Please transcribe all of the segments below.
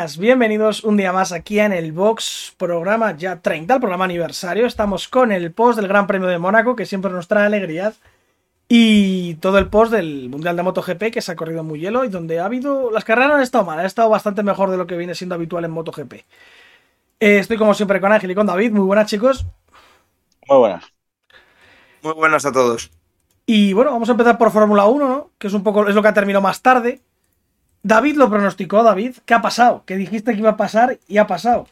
buenas, bienvenidos un día más aquí en el Box, programa ya 30, el programa aniversario. Estamos con el post del Gran Premio de Mónaco, que siempre nos trae alegrías, y todo el post del Mundial de MotoGP, que se ha corrido muy hielo y donde ha habido. Las carreras no han estado mal, ha estado bastante mejor de lo que viene siendo habitual en MotoGP. Eh, estoy como siempre con Ángel y con David. Muy buenas, chicos. Muy buenas. Muy buenas a todos. Y bueno, vamos a empezar por Fórmula 1, ¿no? Que es un poco. es lo que ha terminado más tarde. David lo pronosticó, David. ¿Qué ha pasado? Que dijiste que iba a pasar y ha pasado.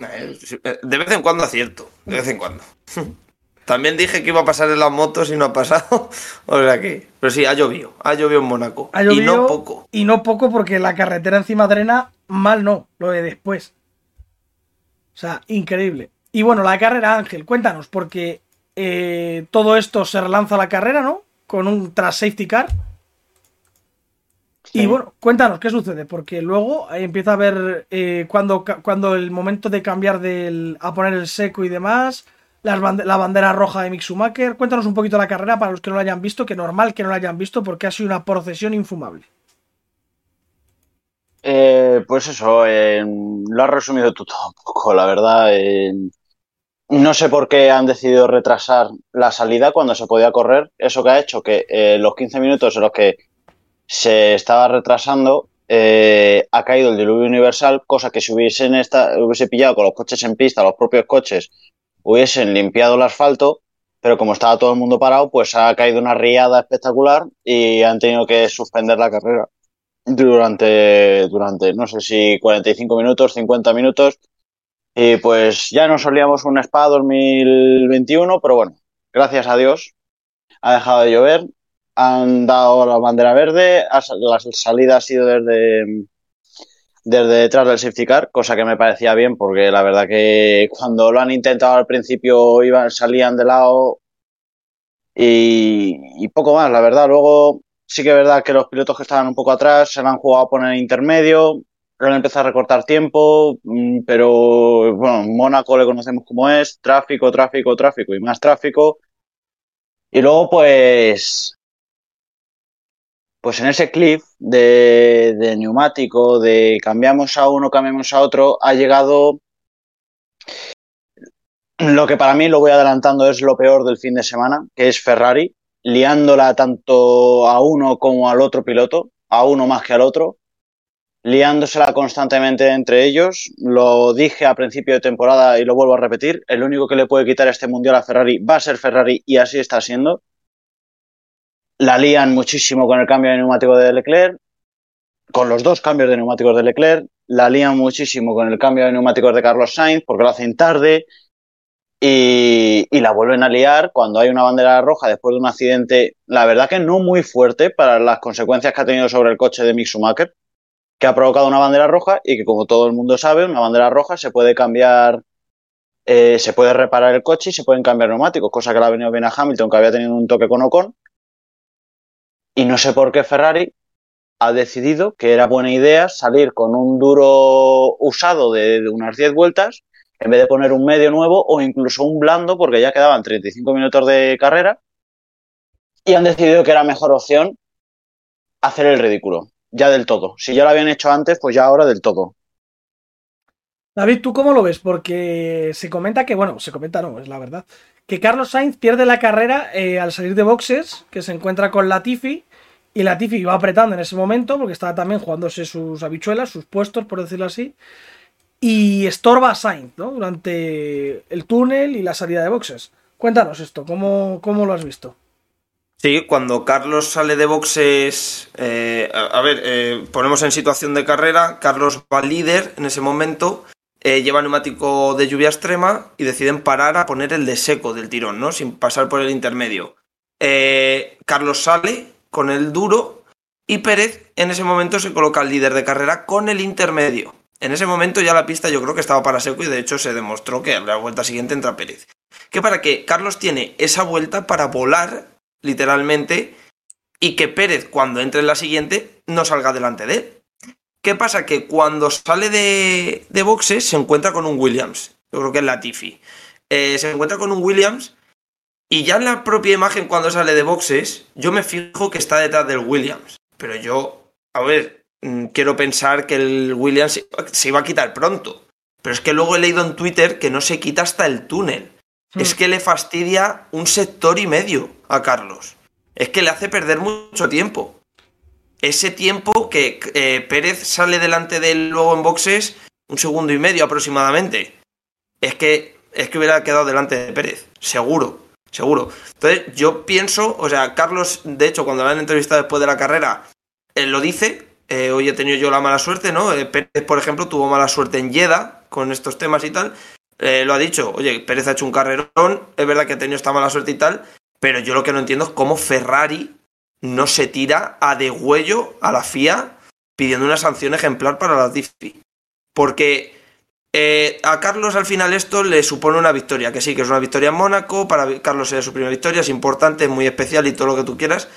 Eh, de vez en cuando acierto, de vez en cuando. También dije que iba a pasar en las motos y no ha pasado. O sea que. Pero sí, ha llovido. Ha llovido en Mónaco. Ha llovido, y no poco. Y no poco porque la carretera encima drena, mal no, lo de después. O sea, increíble. Y bueno, la carrera, Ángel, cuéntanos, porque eh, todo esto se relanza la carrera, ¿no? Con un tras safety car. Y bueno, cuéntanos qué sucede, porque luego empieza a ver eh, cuando, cuando el momento de cambiar del, a poner el seco y demás, la bandera roja de Mick Schumacher. Cuéntanos un poquito la carrera para los que no la hayan visto, que normal que no la hayan visto porque ha sido una procesión infumable. Eh, pues eso, lo has resumido tú todo un poco, la verdad. no sé por qué han decidido retrasar la salida cuando se podía correr. Eso que ha hecho que eh, los 15 minutos en los que se estaba retrasando, eh, ha caído el diluvio universal, cosa que si hubiesen esta, hubiese pillado con los coches en pista, los propios coches, hubiesen limpiado el asfalto, pero como estaba todo el mundo parado, pues ha caído una riada espectacular y han tenido que suspender la carrera durante, durante no sé si 45 minutos, 50 minutos. Y pues ya nos solíamos un SPA 2021, pero bueno, gracias a Dios ha dejado de llover han dado la bandera verde, la salida ha sido desde, desde detrás del safety car, cosa que me parecía bien porque la verdad que cuando lo han intentado al principio iban, salían de lado y, poco más, la verdad. Luego sí que es verdad que los pilotos que estaban un poco atrás se han jugado a poner intermedio, han empezado a recortar tiempo, mm, pero bueno, Mónaco le conocemos como es, tráfico, tráfico, tráfico y más tráfico. Y luego, pues, pues en ese clip de, neumático, de cambiamos a uno, cambiamos a otro, ha llegado lo que para mí lo voy adelantando es lo peor del fin de semana, que es Ferrari, liándola tanto a uno como al otro piloto, a uno más que al otro, liándosela constantemente entre ellos. Lo dije a principio de temporada y lo vuelvo a repetir, el único que le puede quitar este mundial a Ferrari va a ser Ferrari y así está siendo la lían muchísimo con el cambio de neumático de Leclerc, con los dos cambios de neumáticos de Leclerc, la lían muchísimo con el cambio de neumáticos de Carlos Sainz porque lo hacen tarde y, la vuelven a liar cuando hay una bandera roja después de un accidente, la verdad que no muy fuerte para las consecuencias que ha tenido sobre el coche de Mick Schumacher, que ha provocado una bandera roja y que como todo el mundo sabe, una bandera roja se puede cambiar eh, se puede reparar el coche y se pueden cambiar neumáticos, cosa que le ha venido bien a Hamilton, que había tenido un toque con Ocon, y no sé por qué Ferrari ha decidido que era buena idea salir con un duro usado de, unas 10 vueltas en vez de poner un medio nuevo o incluso un blando porque ya quedaban 35 minutos de carrera y han decidido que era mejor opción hacer el ridículo, ya del todo. Si ya lo habían hecho antes, pues ya ahora del todo. David, ¿tú cómo lo ves? Porque se comenta que, bueno, se comenta, no, es la verdad, que Carlos Sainz pierde la carrera eh, al salir de boxes, que se encuentra con Latifi, y Latifi va apretando en ese momento, porque estaba también jugándose sus habichuelas, sus puestos, por decirlo así, y estorba a Sainz, ¿no? Durante el túnel y la salida de boxes. Cuéntanos esto, ¿cómo, cómo lo has visto? Sí, cuando Carlos sale de boxes, eh, a, ver, eh, ponemos en situación de carrera, Carlos va líder en ese momento, eh, lleva neumático de lluvia extrema y deciden parar a poner el de seco del tirón, ¿no? Sin pasar por el intermedio. Eh, Carlos sale con el duro y Pérez en ese momento se coloca al líder de carrera con el intermedio. En ese momento ya la pista yo creo que estaba para seco y de hecho se demostró que a la vuelta siguiente entra Pérez. Que para que Carlos tiene esa vuelta para volar, literalmente, y que Pérez cuando entre en la siguiente no salga delante de él. ¿Qué pasa? Que cuando sale de, de boxes se encuentra con un Williams. Yo creo que es Latifi. Eh, se encuentra con un Williams y ya en la propia imagen cuando sale de boxes, yo me fijo que está detrás del Williams. Pero yo, a ver, mm, quiero pensar que el Williams se iba a quitar pronto. Pero es que luego he leído en Twitter que no se quita hasta el túnel. Es que le fastidia un sector y medio a Carlos. Es que le hace perder mucho tiempo. Ese tiempo que eh, Pérez sale delante de él luego en boxes, un segundo y medio aproximadamente. Es que, es que hubiera quedado delante de Pérez, seguro, seguro. Entonces, yo pienso, o sea, Carlos, de hecho, cuando lo han entrevistado después de la carrera, él lo dice. Eh, hoy he tenido yo la mala suerte, ¿no? Eh, Pérez, por ejemplo, tuvo mala suerte en Yeda con estos temas y tal. Eh, lo ha dicho, oye, Pérez ha hecho un carrerón, es verdad que ha tenido esta mala suerte y tal, pero yo lo que no entiendo es cómo Ferrari no se tira a degüello a la FIA pidiendo una sanción ejemplar para la DIFI. Porque eh, a Carlos al final esto le supone una victoria, que sí, que es una victoria en Mónaco, para Carlos sería su primera victoria, es importante, es muy especial y todo lo que tú quieras,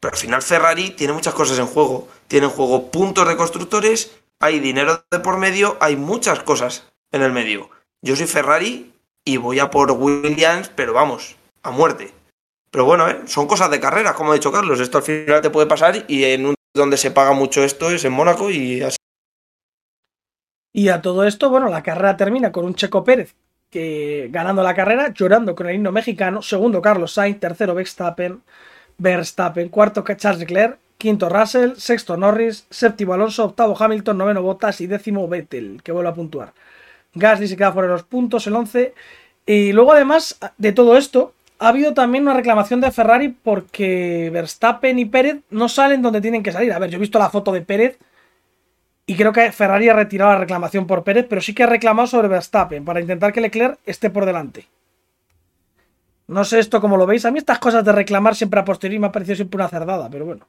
pero al final Ferrari tiene muchas cosas en juego. Tiene en juego puntos de constructores, hay dinero de por medio, hay muchas cosas en el medio. Yo soy Ferrari y voy a por Williams, pero vamos, a muerte. Pero bueno, ¿eh? son cosas de carrera, como ha dicho Carlos. Esto al final te puede pasar y en un donde se paga mucho esto es en Mónaco y así. Y a todo esto, bueno, la carrera termina con un Checo Pérez que ganando la carrera, llorando con el himno mexicano. Segundo, Carlos Sainz. Tercero, Verstappen. Verstappen. Cuarto, Charles Leclerc. Quinto, Russell. Sexto, Norris. Séptimo, Alonso. Octavo, Hamilton. Noveno, Bottas. Y décimo, Vettel, que vuelve a puntuar. Gasly se queda fuera de los puntos, el 11. Y luego, además de todo esto, ha habido también una reclamación de Ferrari porque Verstappen y Pérez no salen donde tienen que salir. A ver, yo he visto la foto de Pérez y creo que Ferrari ha retirado la reclamación por Pérez, pero sí que ha reclamado sobre Verstappen para intentar que Leclerc esté por delante. No sé esto cómo lo veis. A mí estas cosas de reclamar siempre a posteriori me ha parecido siempre una cerdada, pero bueno.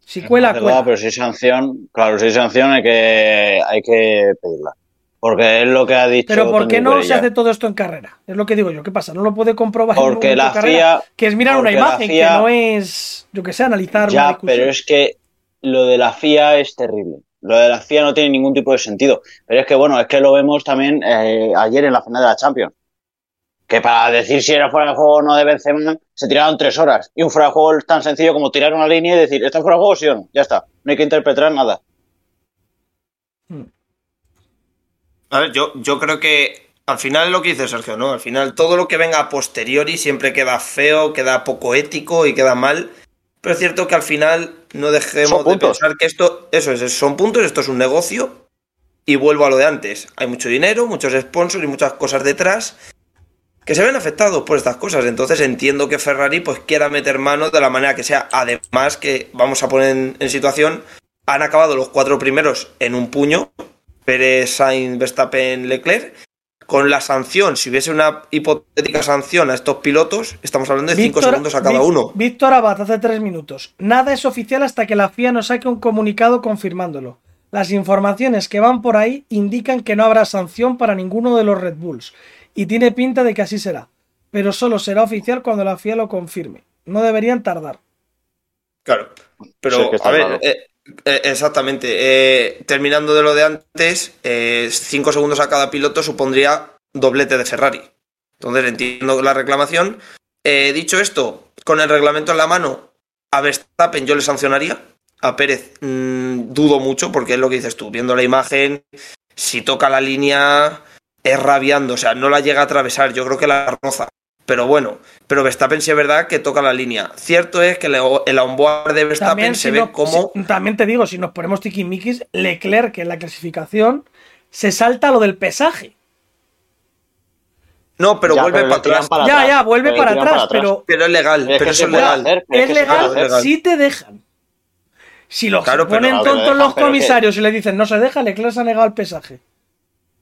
Si cuela, cuela. Pero si hay sanción, claro, si hay sanción hay que, hay que pedirla. Porque es lo que ha dicho. Pero ¿por qué no se hace todo esto en carrera? Es lo que digo yo. ¿Qué pasa? ¿No lo puede comprobar porque en la FIA, Que es mirar una imagen, que no es, yo que sé, analizar ya, pero es que lo de la FIA es terrible. Lo de la FIA no tiene ningún tipo de sentido. Pero es que, bueno, es que lo vemos también eh, ayer en la final de la Champions. Que para decir si era fuera de juego o no de Benzema, se tiraron tres horas. Y un fuera de juego es tan sencillo como tirar una línea y decir, ¿está fuera de juego sí o no? Ya está. No hay que interpretar nada. Hmm. A ver, yo, yo creo que al final lo que dice Sergio, ¿no? Al final todo lo que venga a posteriori siempre queda feo, queda poco ético y queda mal. Pero es cierto que al final no dejemos de pensar que esto, eso es, son puntos, esto es un negocio. Y vuelvo a lo de antes. Hay mucho dinero, muchos sponsors y muchas cosas detrás que se ven afectados por estas cosas. Entonces entiendo que Ferrari pues quiera meter mano de la manera que sea. Además que vamos a poner en situación, han acabado los cuatro primeros en un puño, Pérez, Sainz, Verstappen, Leclerc. Con la sanción, si hubiese una hipotética sanción a estos pilotos, estamos hablando de 5 segundos a cada uno. Víctor Abad, hace 3 minutos. Nada es oficial hasta que la FIA nos saque un comunicado confirmándolo. Las informaciones que van por ahí indican que no habrá sanción para ninguno de los Red Bulls. Y tiene pinta de que así será. Pero solo será oficial cuando la FIA lo confirme. No deberían tardar. Claro. Pero, a ver, eh, exactamente. Eh, terminando de lo de antes, 5 eh, segundos a cada piloto supondría doblete de Ferrari. Entonces entiendo la reclamación. dicho esto, con el reglamento en la mano, a Verstappen yo le sancionaría. A Pérez mm, dudo mucho, porque es lo que dices tú, viendo la imagen, si toca la línea, es rabiando, o sea, no la llega a atravesar, yo creo que la roza. Pero bueno, pero Verstappen sí es verdad que toca la línea. Cierto es que el onboard de Verstappen se ve como. también te digo, si nos ponemos tiquimiquis, Leclerc, que en la clasificación, se salta lo del pesaje. No, pero vuelve para atrás. ya, ya, vuelve para atrás, pero. Pero es legal, pero eso es legal. es, legal, si te dejan. Si los ponen tontos los comisarios y le dicen no se deja, Leclerc se ha negado el pesaje.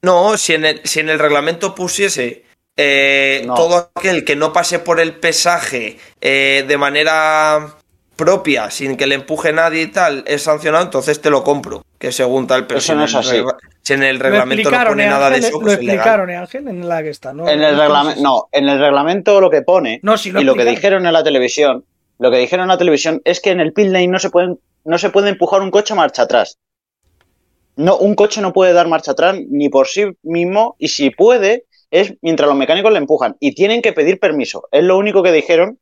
No, si en el, si en el reglamento pusiese eh, todo aquel que no pase por el pesaje eh, de manera propia, sin que le empuje nadie y tal, es sancionado, entonces te lo compro. Que según tal, pero eso no es así. Si en el reglamento no pone nada de eso, lo pues explicaron, Ángel, en la que está, ¿no? En el reglamento, no, en el reglamento lo que pone y lo que dijeron en la televisión, lo que dijeron en la televisión es que en el pit lane no se pueden, no se puede empujar un coche marcha atrás. No, un coche no puede dar marcha atrás ni por sí mismo y si puede es mientras los mecánicos le empujan y tienen que pedir permiso. Es lo único que dijeron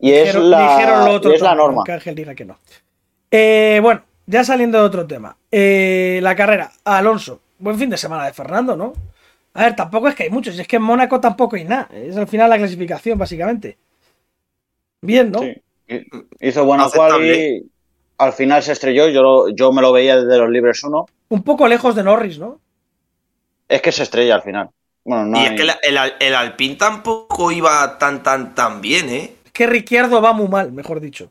y es la, es la norma. Que Ángel diga que no. Eh, bueno, ya saliendo de otro tema. Eh, la carrera, Alonso. Buen fin de semana de Fernando, ¿no? A ver, tampoco es que hay muchos, es que en Mónaco tampoco hay nada. Es al final la clasificación, básicamente. Bien, ¿no? Sí. Hizo buena quali. Al final se estrelló. Yo, lo- yo me lo veía desde los libres 1. Un poco lejos de Norris, ¿no? Es que se estrella al final. Bueno, no y hay- es que la- el, Al- el Alpine tampoco iba tan, tan, tan bien, ¿eh? Es que Ricciardo va muy mal, mejor dicho.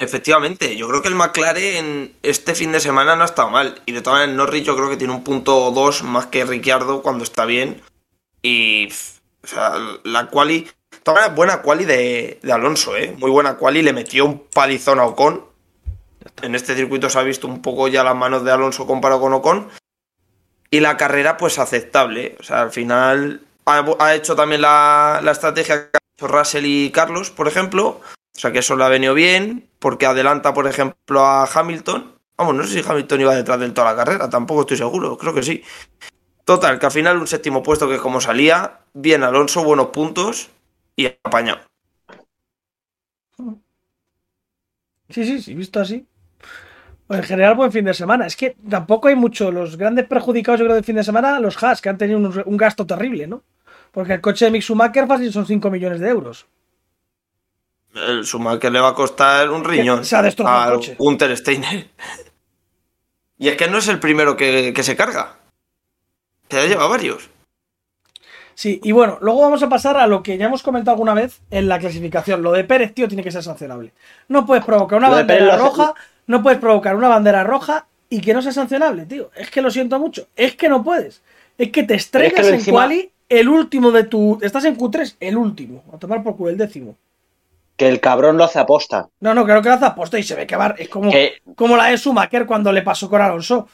Efectivamente, yo creo que el McLaren este fin de semana no ha estado mal. Y de todas maneras, Norris yo creo que tiene un punto o dos más que Ricciardo cuando está bien. Y, o sea, la quali... De todas maneras, buena quali de, de Alonso, ¿eh? Muy buena quali, le metió un palizón a Ocon. En este circuito se ha visto un poco ya las manos de Alonso comparado con Ocon. Y la carrera, pues aceptable. O sea, al final ha, hecho también la, la estrategia que ha hecho Russell y Carlos, por ejemplo. O sea que eso le ha venido bien, porque adelanta, por ejemplo, a Hamilton. Vamos, no sé si Hamilton iba detrás de toda la carrera, tampoco estoy seguro, creo que sí. Total, que al final un séptimo puesto que es como salía, bien Alonso, buenos puntos y apañado. Sí, sí, sí, visto así. Pues en general, buen fin de semana. Es que tampoco hay mucho. Los grandes perjudicados, yo creo, del fin de semana, los Haas, que han tenido un, un gasto terrible, ¿no? Porque el coche de Mick Schumacher fácil son 5 millones de euros. El Schumacher le va a costar un riñón. se ha destrozado el a coche. Gunter Steiner. Y es que no es el primero que, que se carga. Que ya lleva varios. Sí, y bueno, luego vamos a pasar a lo que ya hemos comentado alguna vez en la clasificación. Lo de Pérez, tío, tiene que ser sancionable. No puedes provocar una Lo de Pérez bandera hace- roja, no puedes provocar una bandera roja y que no sea sancionable, tío. Es que lo siento mucho. Es que no puedes. Es que te estrellas en encima- quali el último de tu. Estás en Q3, el último. A tomar por culo, el décimo. Que el cabrón lo hace aposta. No, no, creo que lo hace aposta y se ve que va. Es como, como la de Schumacher cuando le pasó con Alonso.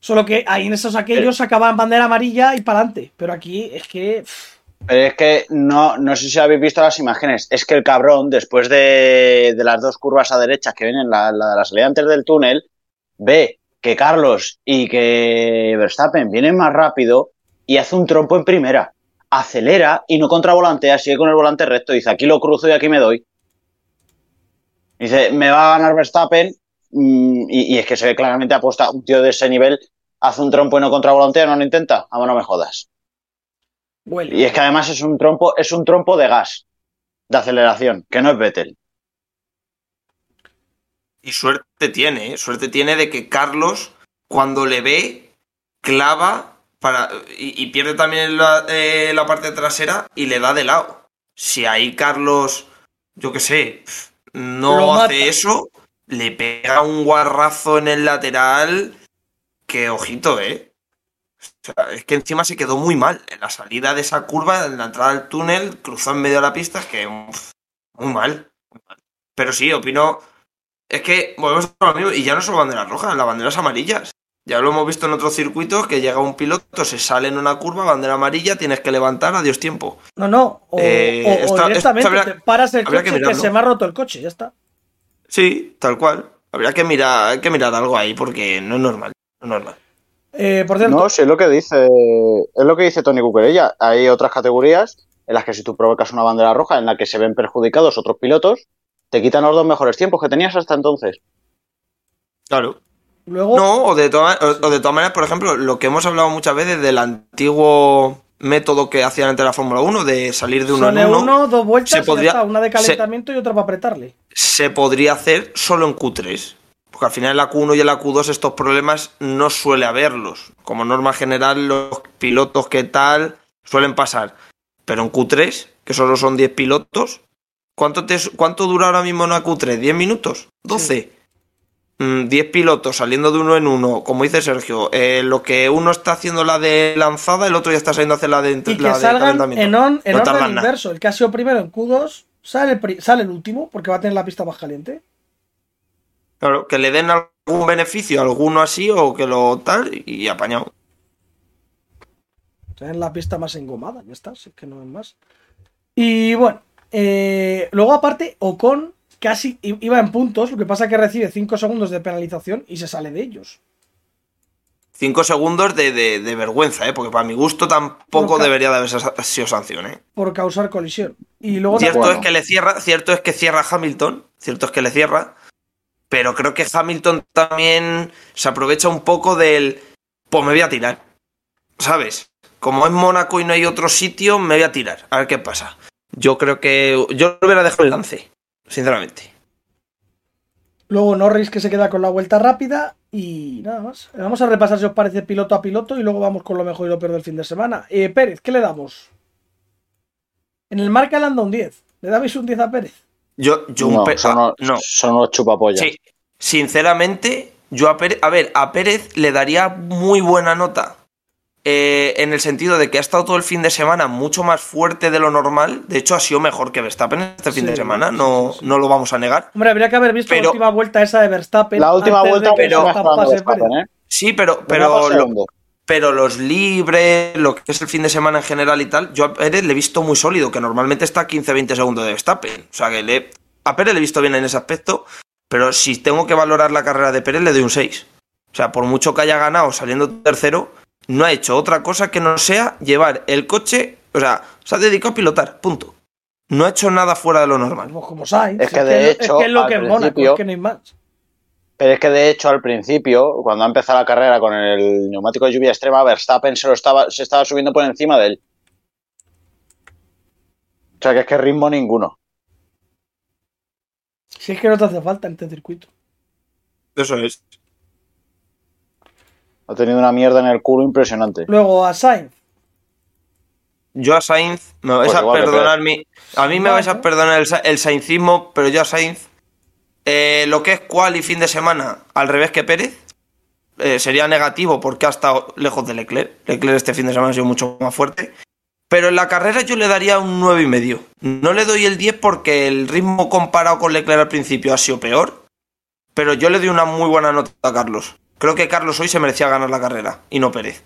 Solo que ahí en esos aquellos sacaban bandera amarilla y para adelante. Pero aquí es que. pff, Es que no, no sé si habéis visto las imágenes. Es que el cabrón, después de, de las dos curvas a derecha que vienen, la, la de la salida antes del túnel, ve que Carlos y que Verstappen vienen más rápido y hace un trompo en primera. Acelera y no contravolantea, sigue con el volante recto. Dice, aquí lo cruzo y aquí me doy. Dice, me va a ganar Verstappen. mm, y, y es que se ve claramente aposta un tío de ese nivel. Hace un trompo y no contravolantea, no lo intenta. Vamos, no me jodas. Huele. Y es que además es un trompo, es un trompo de gas, de aceleración, que no es Vettel. Y suerte tiene, ¿eh? suerte tiene de que Carlos, cuando le ve, clava para y, y pierde también la, eh, la parte trasera y le da de lado. Si ahí Carlos, yo qué sé, no mata. hace eso, le pega un guarrazo en el lateral que ojito, ¿eh? O sea, es que encima se quedó muy mal. En la salida de esa curva, en la entrada del túnel, cruzó en medio de la pista, es que uf, muy mal. muy mal. Pero sí, opino. Es que volvemos a lo mismo, y ya no son banderas rojas, las banderas amarillas. Ya lo hemos visto en otros circuitos que llega un piloto, se sale en una curva, bandera amarilla, tienes que levantar, adiós tiempo. No, no. O, Eh, o- o directamente habría- te paras el coche que que, se me ha roto el coche, ya está. Sí, tal cual. Habría que mirar, hay que mirar algo ahí porque no es normal. No es normal. Eh, por cierto, No, sí, es lo que dice, es lo que dice Tony Cuquerella. Hay otras categorías en las que si tú provocas una bandera roja en la que se ven perjudicados otros pilotos, te quitan los dos mejores tiempos que tenías hasta entonces. Claro. luego. No, o de, todas o, o de todas maneras, por ejemplo, lo que hemos hablado muchas veces del antiguo método que hacían antes la Fórmula 1 de salir de uno son en uno, uno, dos vueltas, se y ya podría- está, una de calentamiento y otra para apretarle. se podría hacer solo en Q3. Porque al final en la Q1 y en la Q2 estos problemas no suele haberlos. Como norma general, los pilotos que tal suelen pasar. Pero en Q3, que solo son 10 pilotos, ¿cuánto, te, cuánto dura ahora mismo una Q3? ¿10 minutos? ¿12? Mm, 10 pilotos saliendo de uno en uno, como dice Sergio, eh, lo que uno está haciendo la de lanzada, el otro ya está saliendo a hacer la de, Y que la salgan en, on- en No orden tardan nada. inverso. El que ha sido primero en Q2 sale sale el último porque va a tener la pista más caliente. Claro, que le den algún beneficio, alguno así, o que lo tal, y apañado. Tener la pista más engomada, ya está, si es que no es más. Y bueno, eh, luego aparte, Ocon casi iba en puntos, lo que pasa que recibe 5 segundos de penalización y se sale de ellos. Cinco segundos de, de- de vergüenza, ¿eh? porque para mi gusto tampoco debería de haber sido sanción. ¿eh? por causar colisión. Y luego Cierto es que le cierra, cierto es que cierra Hamilton, cierto es que le cierra, pero creo que Hamilton también se aprovecha un poco del, pues me voy a tirar, ¿sabes? Como es Mónaco y no hay otro sitio, me voy a tirar, a ver qué pasa. Yo creo que yo lo hubiera dejado el lance, sinceramente. Luego Norris que se queda con la vuelta rápida y nada más. Vamos a repasar si os parece piloto a piloto y luego vamos con lo mejor y lo peor del fin de semana. Eh, Pérez, ¿qué le damos? En el marca le anda un 10. ¿Le dabais un 10 a Pérez? Yo, yo un pe- son, ah, unos, no. son unos chupapollas. Sí, sinceramente, yo a Pérez, a ver, a Pérez le daría muy buena nota. eh, en el sentido de que ha estado todo el fin de semana mucho más fuerte de lo normal. De hecho, ha sido mejor que Verstappen este fin Sí, de semana. No, sí, sí. no lo vamos a negar. Hombre, habría que haber visto Pero- la última vuelta esa de Verstappen. La última vuelta pero- pase Pérez. Verstappen, ¿eh? Sí, pero, pero, lo-. Pero los libres, lo que es el fin de semana en general y tal, yo a Pérez le he visto muy sólido, que normalmente está a 15-20 segundos de Verstappen. O sea que le, a Pérez le he visto bien en ese aspecto, pero si tengo que valorar la carrera de Pérez, le doy un 6. O sea, por mucho que haya ganado saliendo tercero, no ha hecho otra cosa que no sea llevar el coche, o sea, se ha dedicado a pilotar, punto. No ha hecho nada fuera de lo normal. Pues como Sainz. Es que de hecho, es, que es lo al que es es que no hay más. Pero es que de hecho al principio, cuando ha empezado la carrera con el neumático de lluvia extrema, Verstappen se lo estaba, se estaba subiendo por encima de él. O sea que es que ritmo ninguno. Si es que no te hace falta en este circuito. Eso es. Ha tenido una mierda en el culo impresionante. Luego a Sainz. Yo a Sainz, me vais Pues a perdonar mi. A mí me vais a perdonar el, el saincismo, pero yo a Sainz, eh, lo que es cual y fin de semana, al revés que Pérez, eh, sería negativo porque ha estado lejos de Leclerc. Leclerc este fin de semana ha sido mucho más fuerte. Pero en la carrera yo le daría un 9,5. No le doy el 10 porque el ritmo comparado con Leclerc al principio ha sido peor. Pero yo le doy una muy buena nota a Carlos. Creo que Carlos hoy se merecía ganar la carrera y no Pérez.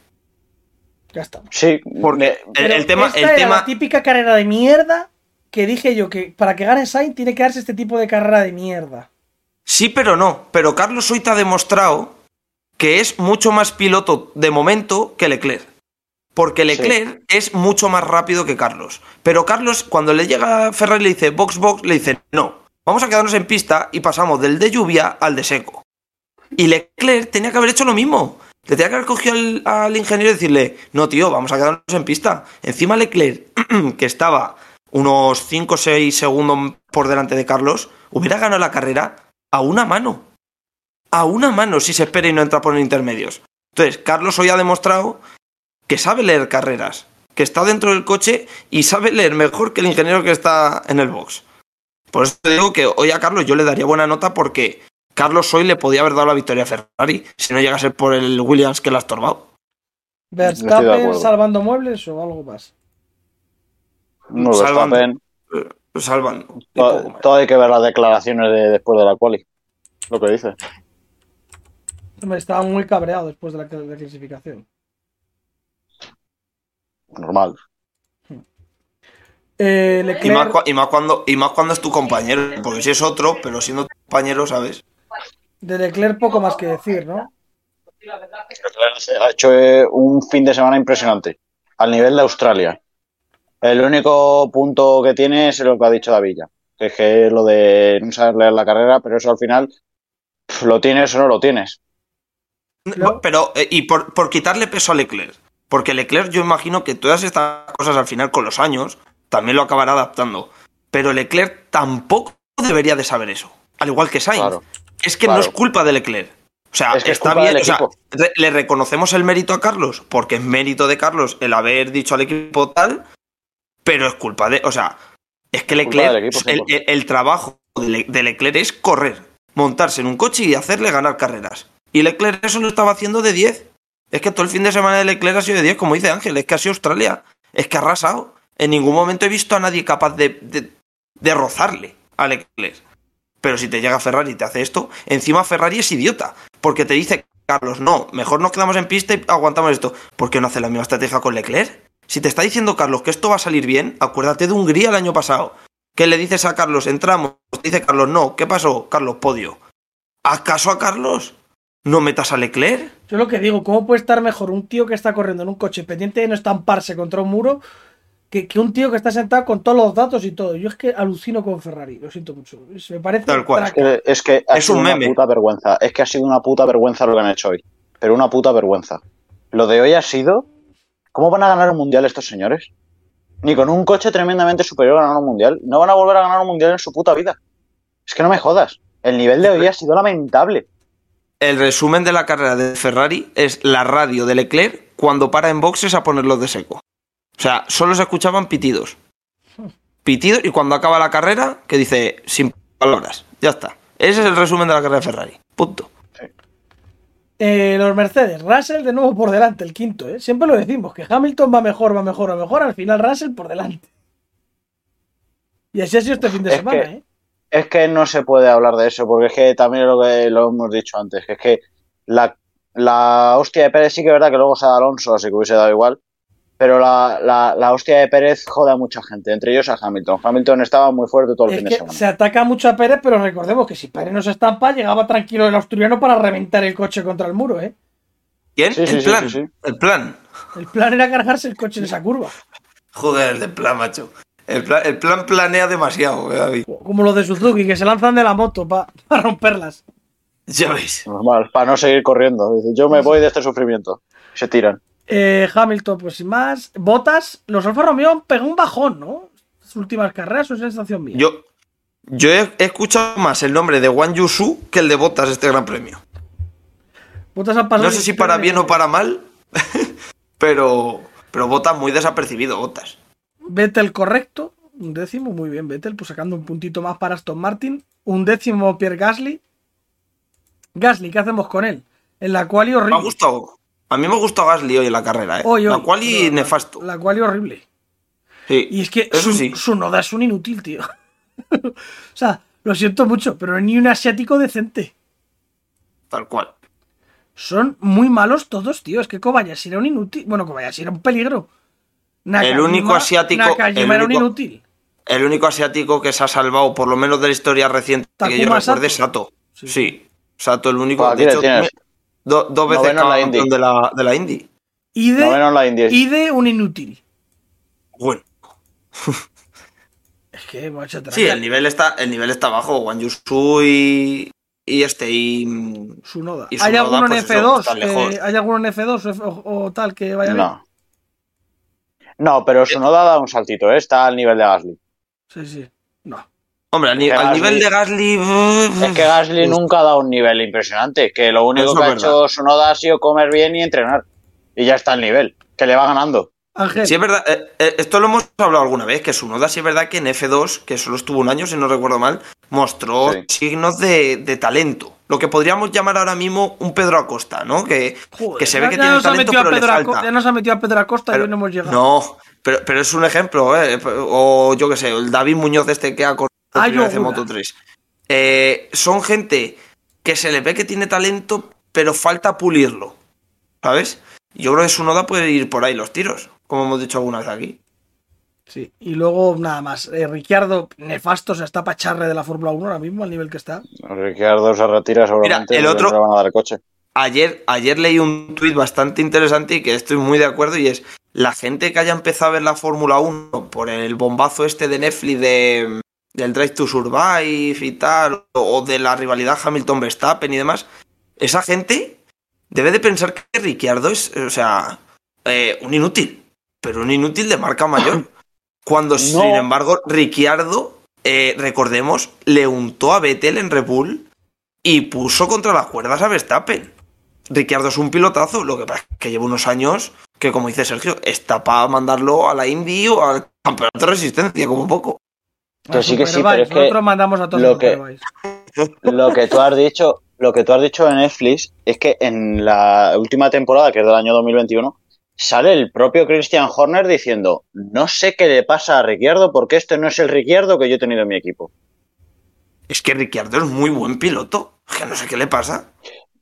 Ya estamos. Sí, Porque el, el tema, esta el era tema, la típica carrera de mierda que dije yo que para que gane Sainz tiene que darse este tipo de carrera de mierda. Sí, pero no. Pero Carlos hoy te ha demostrado que es mucho más piloto de momento que Leclerc. Porque Leclerc es mucho más rápido que Carlos. Pero Carlos, cuando le llega a Ferrari y le dice box box, le dice no. Vamos a quedarnos en pista y pasamos del de lluvia al de seco. Y Leclerc tenía que haber hecho lo mismo. Le tenía que haber cogido al, al ingeniero y decirle, no, tío, vamos a quedarnos en pista. Encima Leclerc, que estaba unos 5 o 6 segundos por delante de Carlos, hubiera ganado la carrera a una mano. A una mano si se espera y no entra por intermedios. Entonces, Carlos hoy ha demostrado que sabe leer carreras, que está dentro del coche y sabe leer mejor que el ingeniero que está en el box. Por eso te digo que hoy a Carlos yo le daría buena nota porque Carlos hoy le podía haber dado la victoria a Ferrari si no llega a ser por el Williams que la ha estorbado. Verstappen salvando muebles o algo más. no Verstappen, Lo salvan. todo, hay que ver las declaraciones de después de la quali. Lo que dice. Me estaba muy cabreado después de la, de la clasificación. Normal. Eh, Y más, Leclerc, cua- y más cuando, y más cuando es tu compañero, porque si es otro, pero siendo tu compañero, ¿sabes? de Leclerc poco más que decir, ¿no? Ha hecho eh, un fin de semana impresionante. Al nivel de Australia. El único punto que tiene es lo que ha dicho Davilla. Que es que es lo de no saber leer la carrera, pero eso al final lo tienes o no lo tienes. No. Pero, eh, y por, por quitarle peso a Leclerc. Porque Leclerc, yo imagino que todas estas cosas al final, con los años, también lo acabará adaptando. Pero Leclerc tampoco debería de saber eso. Al igual que Sainz. Claro. es que claro. no es culpa de Leclerc. O sea, Es que es está bien. o sea, le reconocemos el mérito a Carlos, porque es mérito de Carlos el haber dicho al equipo tal, pero es culpa de. O sea, es que Leclerc. equipo, el, 100%. el- el trabajo de, Le- de Leclerc es correr, montarse en un coche y hacerle ganar carreras. Y Leclerc eso lo estaba haciendo de 10. Es que todo el fin de semana de Leclerc ha sido de 10, como dice Ángel, es que ha sido Australia. Es que ha arrasado. En ningún momento he visto a nadie capaz de, de, de rozarle a Leclerc. Pero si te llega Ferrari y te hace esto, encima Ferrari es idiota. Porque te dice, Carlos, no, mejor nos quedamos en pista y aguantamos esto. ¿Por qué no hace la misma estrategia con Leclerc? Si te está diciendo Carlos que esto va a salir bien, acuérdate de Hungría el año pasado. Que le dices a Carlos, entramos. Te dice Carlos, no, ¿qué pasó? Carlos, podio. ¿Haz caso a Carlos? ¿No metas a Leclerc? Yo lo que digo, ¿cómo puede estar mejor un tío que está corriendo en un coche pendiente de no estamparse contra un muro que, que un tío que está sentado con todos los datos y todo. Yo es que alucino con Ferrari, lo siento mucho. Es- Me parece. Tal cual. Es que, es que ha Es sido un una meme. puta vergüenza. Es que ha sido una puta vergüenza lo que han hecho hoy. Pero una puta vergüenza. Lo de hoy ha sido. ¿Cómo van a ganar un mundial estos señores? Ni con un coche tremendamente superior a ganar un mundial. No van a volver a ganar un mundial en su puta vida. Es que no me jodas. El nivel de hoy ha sido lamentable. El resumen de la carrera de Ferrari es la radio de Leclerc cuando para en boxes a ponerlos de seco. O sea, solo se escuchaban pitidos. Pitidos y cuando acaba la carrera, que dice sin palabras. Ya está. Ese es el resumen de la carrera de Ferrari. Punto. Eh, los Mercedes, Russell de nuevo por delante, el quinto, ¿eh? Siempre lo decimos, que Hamilton va mejor, va mejor, va mejor, al final Russell por delante. Y así ha sido este fin de Es semana, que- ¿eh? Es que no se puede hablar de eso, porque es que también es lo que lo hemos dicho antes, que es que la, la hostia de Pérez sí que es verdad que luego se da Alonso, así que hubiese dado igual, pero la, la, la hostia de Pérez jode a mucha gente, entre ellos a Hamilton. Hamilton estaba muy fuerte todo el Es fin de semana. se ataca mucho a Pérez, pero recordemos que si Pérez no se estampa, llegaba tranquilo el asturiano para reventar el coche contra el muro, ¿eh? ¿Quién? Sí, el sí, plan. sí, sí. El plan. El plan era cargarse el coche en esa curva. Joder, el de plan, macho. El plan, el plan planea demasiado, eh, David. Como los de Suzuki, que se lanzan de la moto para romperlas. Ya veis. Normal, para no seguir corriendo. Yo me voy de este sufrimiento. Se tiran. Eh, Hamilton, pues sin más. Botas, los Alfa Romeo pegado un bajón, ¿no? Las últimas carreras, es sensación mía. Yo, yo he, he escuchado más el nombre de Wang Yusu que el de Botas este gran premio. Botas han pasado No sé si para bien o para mal, pero, pero Botas muy desapercibido, Botas. Vettel correcto, un décimo, muy bien Vettel, pues sacando un puntito más para Aston Martin, un décimo Pierre Gasly. Gasly, ¿qué hacemos con él? En la quali Me ha horrible. gustado. A mí me ha gustado Gasly hoy en la carrera, ¿eh? Hoy, hoy, la cual y la- nefasto. La quali horrible. Sí. Y es que Eso su, sí. su Noda es un inútil, tío. o sea, lo siento mucho, pero ni un asiático decente. Tal cual. Son muy malos todos, tío. Es que Kobayashi era un inútil. Bueno, Kobayashi era un peligro. El único asiático- Nakajima el era un único- inútil. El único asiático que se ha salvado, por lo menos de la historia reciente que yo Takuma recuerde, es Sato. Sato. Sí. Sí. Sato, el único. Pues de hecho, do- dos veces en la campeón de la, de la Indy. Ide, en la Indy. Ide, un inútil. Bueno. Es que, macho, Sí, el nivel está, el nivel está bajo. Wang Yusu y, y este y mm, Su Noda. Y su ¿Hay Noda, alguno en pues eso, F2? está que- lejos. ¿Hay alguno en F2 o, F- o- o tal que vaya bien? No. No, pero su noda da un saltito, ¿eh? está al nivel de Gasly. Sí, sí. Hombre, al, ni- al Gasly- nivel de Gasly. Es que Gasly Pues- nunca ha dado un nivel impresionante, que lo único Eso que ha verdad. hecho su noda ha sido comer bien y entrenar. Y ya está al nivel, que le va ganando. Ángel, Sí, es verdad. eh, eh, esto lo hemos hablado alguna vez, que Sunoda sí es verdad que en F2, que solo estuvo un año, si no recuerdo mal, mostró Sí. signos de, de talento. Lo que podríamos llamar ahora mismo un Pedro Acosta, ¿no? Que, joder, que se ya- ve que tiene nos ha talento, metido a pero le falta. Ya nos ha metido a Pedro Acosta y Pero- hoy no hemos llegado. No, pero, pero es un ejemplo, ¿eh? O yo qué sé, el David Muñoz este que ha Ah. Moto 3. Eh, son gente que se le ve que tiene talento, pero falta pulirlo. ¿Sabes? Yo creo que Sunoda puede ir por ahí los tiros, como hemos dicho alguna vez aquí. Sí. Y luego, nada más. Eh, Ricciardo, nefasto, se está pacharre de la Fórmula 1 ahora mismo, al nivel que está. Ricardo se retira seguramente. el porque otro- no le van a dar el coche. Ayer, ayer leí un tuit bastante interesante y que estoy muy de acuerdo y es la gente que haya empezado a ver la Fórmula 1 por el bombazo este de Netflix de, del Drive to Survive y tal, o de la rivalidad Hamilton-Verstappen y demás, esa gente debe de pensar que Ricciardo es, o sea, eh, un inútil, pero un inútil de marca mayor. Cuando, sin embargo, Ricciardo, eh, recordemos, le untó a Vettel en Red Bull y puso contra las cuerdas a Verstappen. Ricciardo es un pilotazo, lo que pasa es que lleva unos años que, como dice Sergio, está para mandarlo a la Indy o al campeonato de resistencia, como poco. Que sí, que sí, pero es que Nosotros mandamos a todos lo los que-. Lo que tú has dicho, lo que tú has dicho en Netflix es que en la última temporada, que es del año 2021, sale el propio Christian Horner diciendo, no sé qué le pasa a Ricciardo porque este no es el Ricciardo que yo he tenido en mi equipo. Es que Ricciardo es muy buen piloto. Que no sé qué le pasa.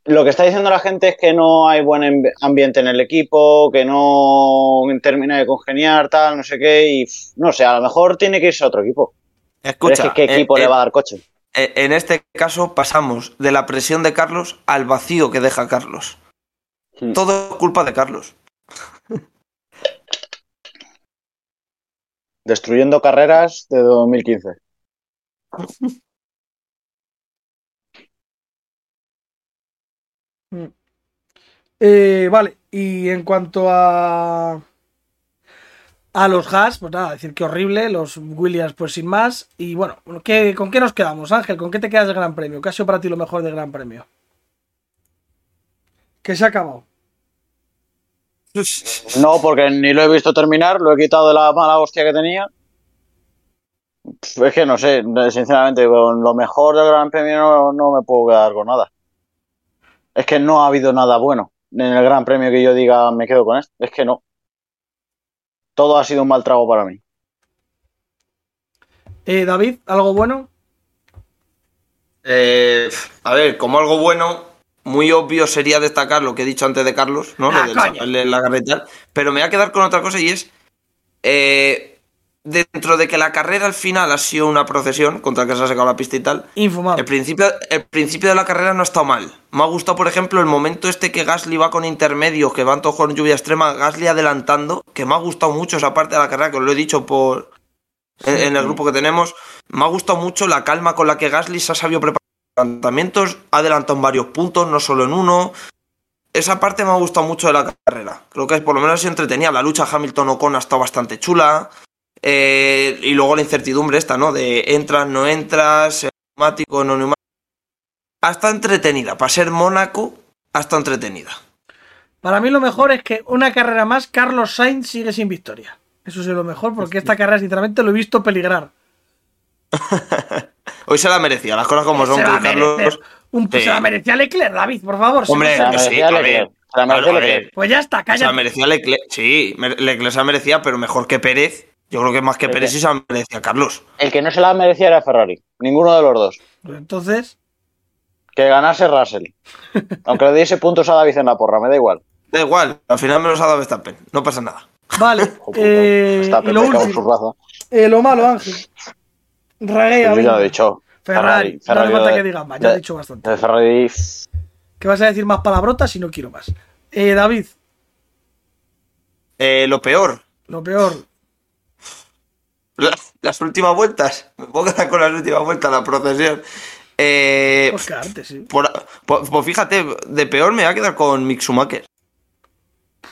Lo que está diciendo la gente es que no hay buen amb- ambiente en el equipo, que no termina de congeniar, tal, no sé qué, y no sé, a lo mejor tiene que irse a otro equipo. Pero Escucha, es que ¿qué equipo eh, le va a dar coche? eh, en este caso pasamos de la presión de Carlos al vacío que deja Carlos. Hmm. Todo es culpa de Carlos. Destruyendo carreras de 2015. Eh, vale, y en cuanto a. A los Haas, pues nada, decir que horrible. Los Williams, pues sin más. Y bueno, ¿qué- ¿con qué nos quedamos, Ángel? ¿Con qué te quedas del Gran Premio? ¿Qué ha sido para ti lo mejor del Gran Premio? Que se ha acabado. No, porque ni lo he visto terminar, lo he quitado de la mala hostia que tenía. Es que no sé, sinceramente, con lo mejor del Gran Premio no, no me puedo quedar con nada. Es que no ha habido nada bueno en el Gran Premio que yo diga me quedo con esto. Es que no. Todo ha sido un mal trago para mí. Eh, David, ¿algo bueno? Eh, a ver, como algo bueno, muy obvio sería destacar lo que he dicho antes de Carlos, ¿no? Ah, lo sacarle la carreta. Pero me voy a quedar con otra cosa y es. eh, dentro de que la carrera al final ha sido una procesión contra el que se ha sacado la pista y tal. Infumable. El principio, el principio de la carrera no ha estado mal. Me ha gustado, por ejemplo, el momento este que Gasly va con intermedios, que van todos con lluvia extrema, Gasly adelantando, que me ha gustado mucho esa parte de la carrera, que os lo he dicho por en, en el grupo que tenemos. Me ha gustado mucho la calma con la que Gasly se ha sabido preparar los adelantamientos, ha adelantado en varios puntos, no solo en uno. Esa parte me ha gustado mucho de la carrera. Creo que por lo menos ha sido entretenida. La lucha Hamilton-Ocon ha estado bastante chula. Eh, y luego la incertidumbre esta, ¿no? De entras, no entras, neumático, no neumático. Ha estado entretenida. Para ser Mónaco, ha estado entretenida. Para mí lo mejor es que una carrera más, Carlos Sainz sigue sin victoria. Eso es lo mejor, porque esta carrera, sinceramente, lo he visto peligrar. Hoy se la merecía, las cosas como son. se, la que Carlos... Un- Sí. se la merecía Leclerc, David, por favor. Hombre, Se sí, a ver. Claro, a Leclerc. ver. Pues ya está, Se la cállate. merecía Leclerc. Sí, Leclerc se la merecía, pero mejor que Pérez. Yo creo que más que Pérez sí. se la merecía Carlos. El que no se la merecía era Ferrari. Ninguno de los dos. Entonces, Que ganase Russell. Aunque le diese puntos a David en la porra, me da igual. Da igual, al final me los ha dado Verstappen. No pasa nada. vale. Eh, y lo último, raza. eh, lo malo, Ángel. Reguea, ya lo he dicho. Ferrari. No hace falta que digas más, ya he de- dicho bastante. de Ferrari. Que vas a decir más palabrotas y no quiero más. Eh, David, Eh, lo peor, lo peor. La- las últimas vueltas. Me puedo quedar con las últimas vueltas, la procesión. Eh, Pues quedarte, sí. por- por- pues fíjate, de peor me voy a quedar con Mick Schumacher.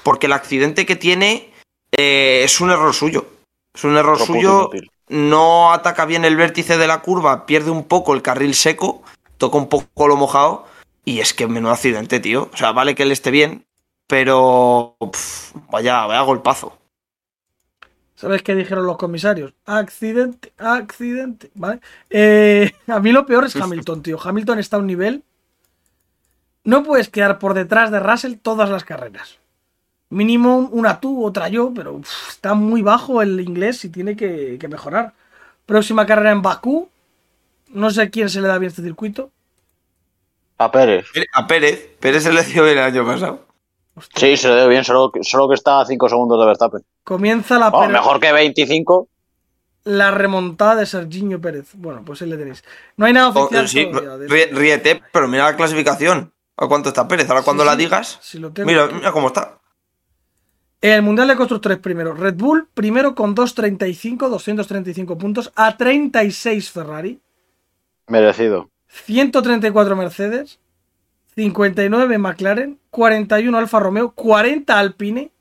Porque el accidente que tiene eh, es un error suyo. Es un error suyo. inútil. No ataca bien el vértice de la curva, pierde un poco el carril seco, toca un poco lo mojado. Y es que menudo accidente, tío. O sea, vale que él esté bien, pero. pf, vaya, vaya golpazo. ¿Sabes qué dijeron los comisarios? Accidente, accidente, ¿vale? Eh, a mí lo peor es Hamilton, tío. Hamilton está a un nivel... No puedes quedar por detrás de Russell todas las carreras. Mínimo una tú, otra yo, pero uf, está muy bajo el inglés y tiene que, que mejorar. Próxima carrera en Bakú. No sé quién se le da bien este circuito. A Pérez. A Pérez, Pérez se le dio bien el año pasado. Sí, se le dio bien, solo, que- solo que está a 5 segundos de Verstappen. Comienza la, per- mejor que 25. la remontada de Serginho Pérez. Bueno, pues ahí le tenéis. No hay nada Oh, oficial. sí, de ríete, pero mira la clasificación. ¿A cuánto está Pérez? Ahora cuando Sí, la digas. sí lo tengo. Mira, mira cómo está. El Mundial de Constructores primero. Red Bull primero con 235, 235 puntos. A 36 Ferrari. Merecido. 134 Mercedes. 59 McLaren. 41 Alfa Romeo. 40 Alpine.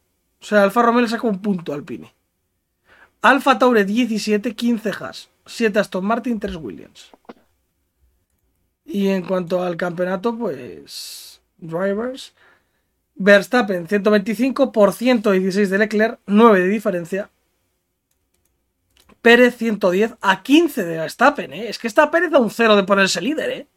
O sea, Alfa Romeo le saca un punto Alpine. Alfa Taure 17, 15 Haas. 7 Aston Martin, 3 Williams. Y en cuanto al campeonato, pues. Drivers. Verstappen 125 por 116 de Leclerc, 9 de diferencia. Pérez 110 a 15 de Verstappen, ¿eh? Es que está Pérez a un cero de ponerse líder, ¿eh?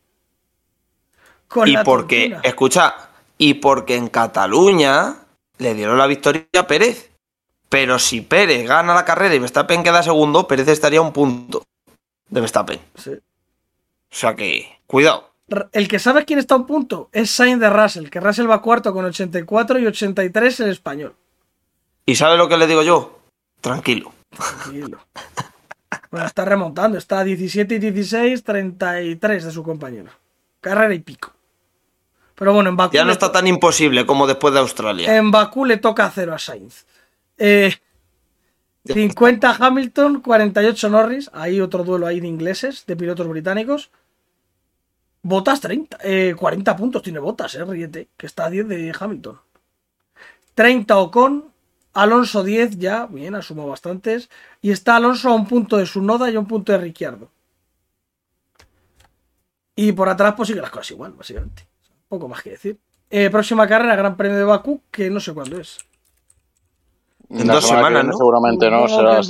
Con Y porque, tortura. escucha, y porque en Cataluña le dieron la victoria a Pérez. Pero si Pérez gana la carrera y Verstappen queda segundo, Pérez estaría a un punto de Verstappen. Sí. O sea que, cuidado. El que sabe quién está a un punto es Sainz de Russell, que Russell va cuarto con 84 y 83 el español. ¿Y sabe lo que le digo yo? Tranquilo. Tranquilo. Bueno, está remontando, está a 17 y 16, 33 de su compañero. Carrera y pico. Pero bueno, en Bakú, Ya no está tan imposible como después de Australia. en Bakú le toca cero a Sainz. Eh, 50 Hamilton, 48 Norris. Hay otro duelo ahí de ingleses, de pilotos británicos. Botas 30, eh, 40 puntos tiene Botas, eh, Riete, que está a 10 de Hamilton. 30 Ocon, Alonso 10 ya, bien, ha sumado bastantes. Y está Alonso a un punto de su noda y a un punto de Ricciardo. Y por atrás, pues sigue las cosas igual, básicamente. Poco más que decir. Eh, próxima carrera, Gran Premio de Bakú, que no sé cuándo es. En dos semanas, ¿no? Seguramente no, No, será.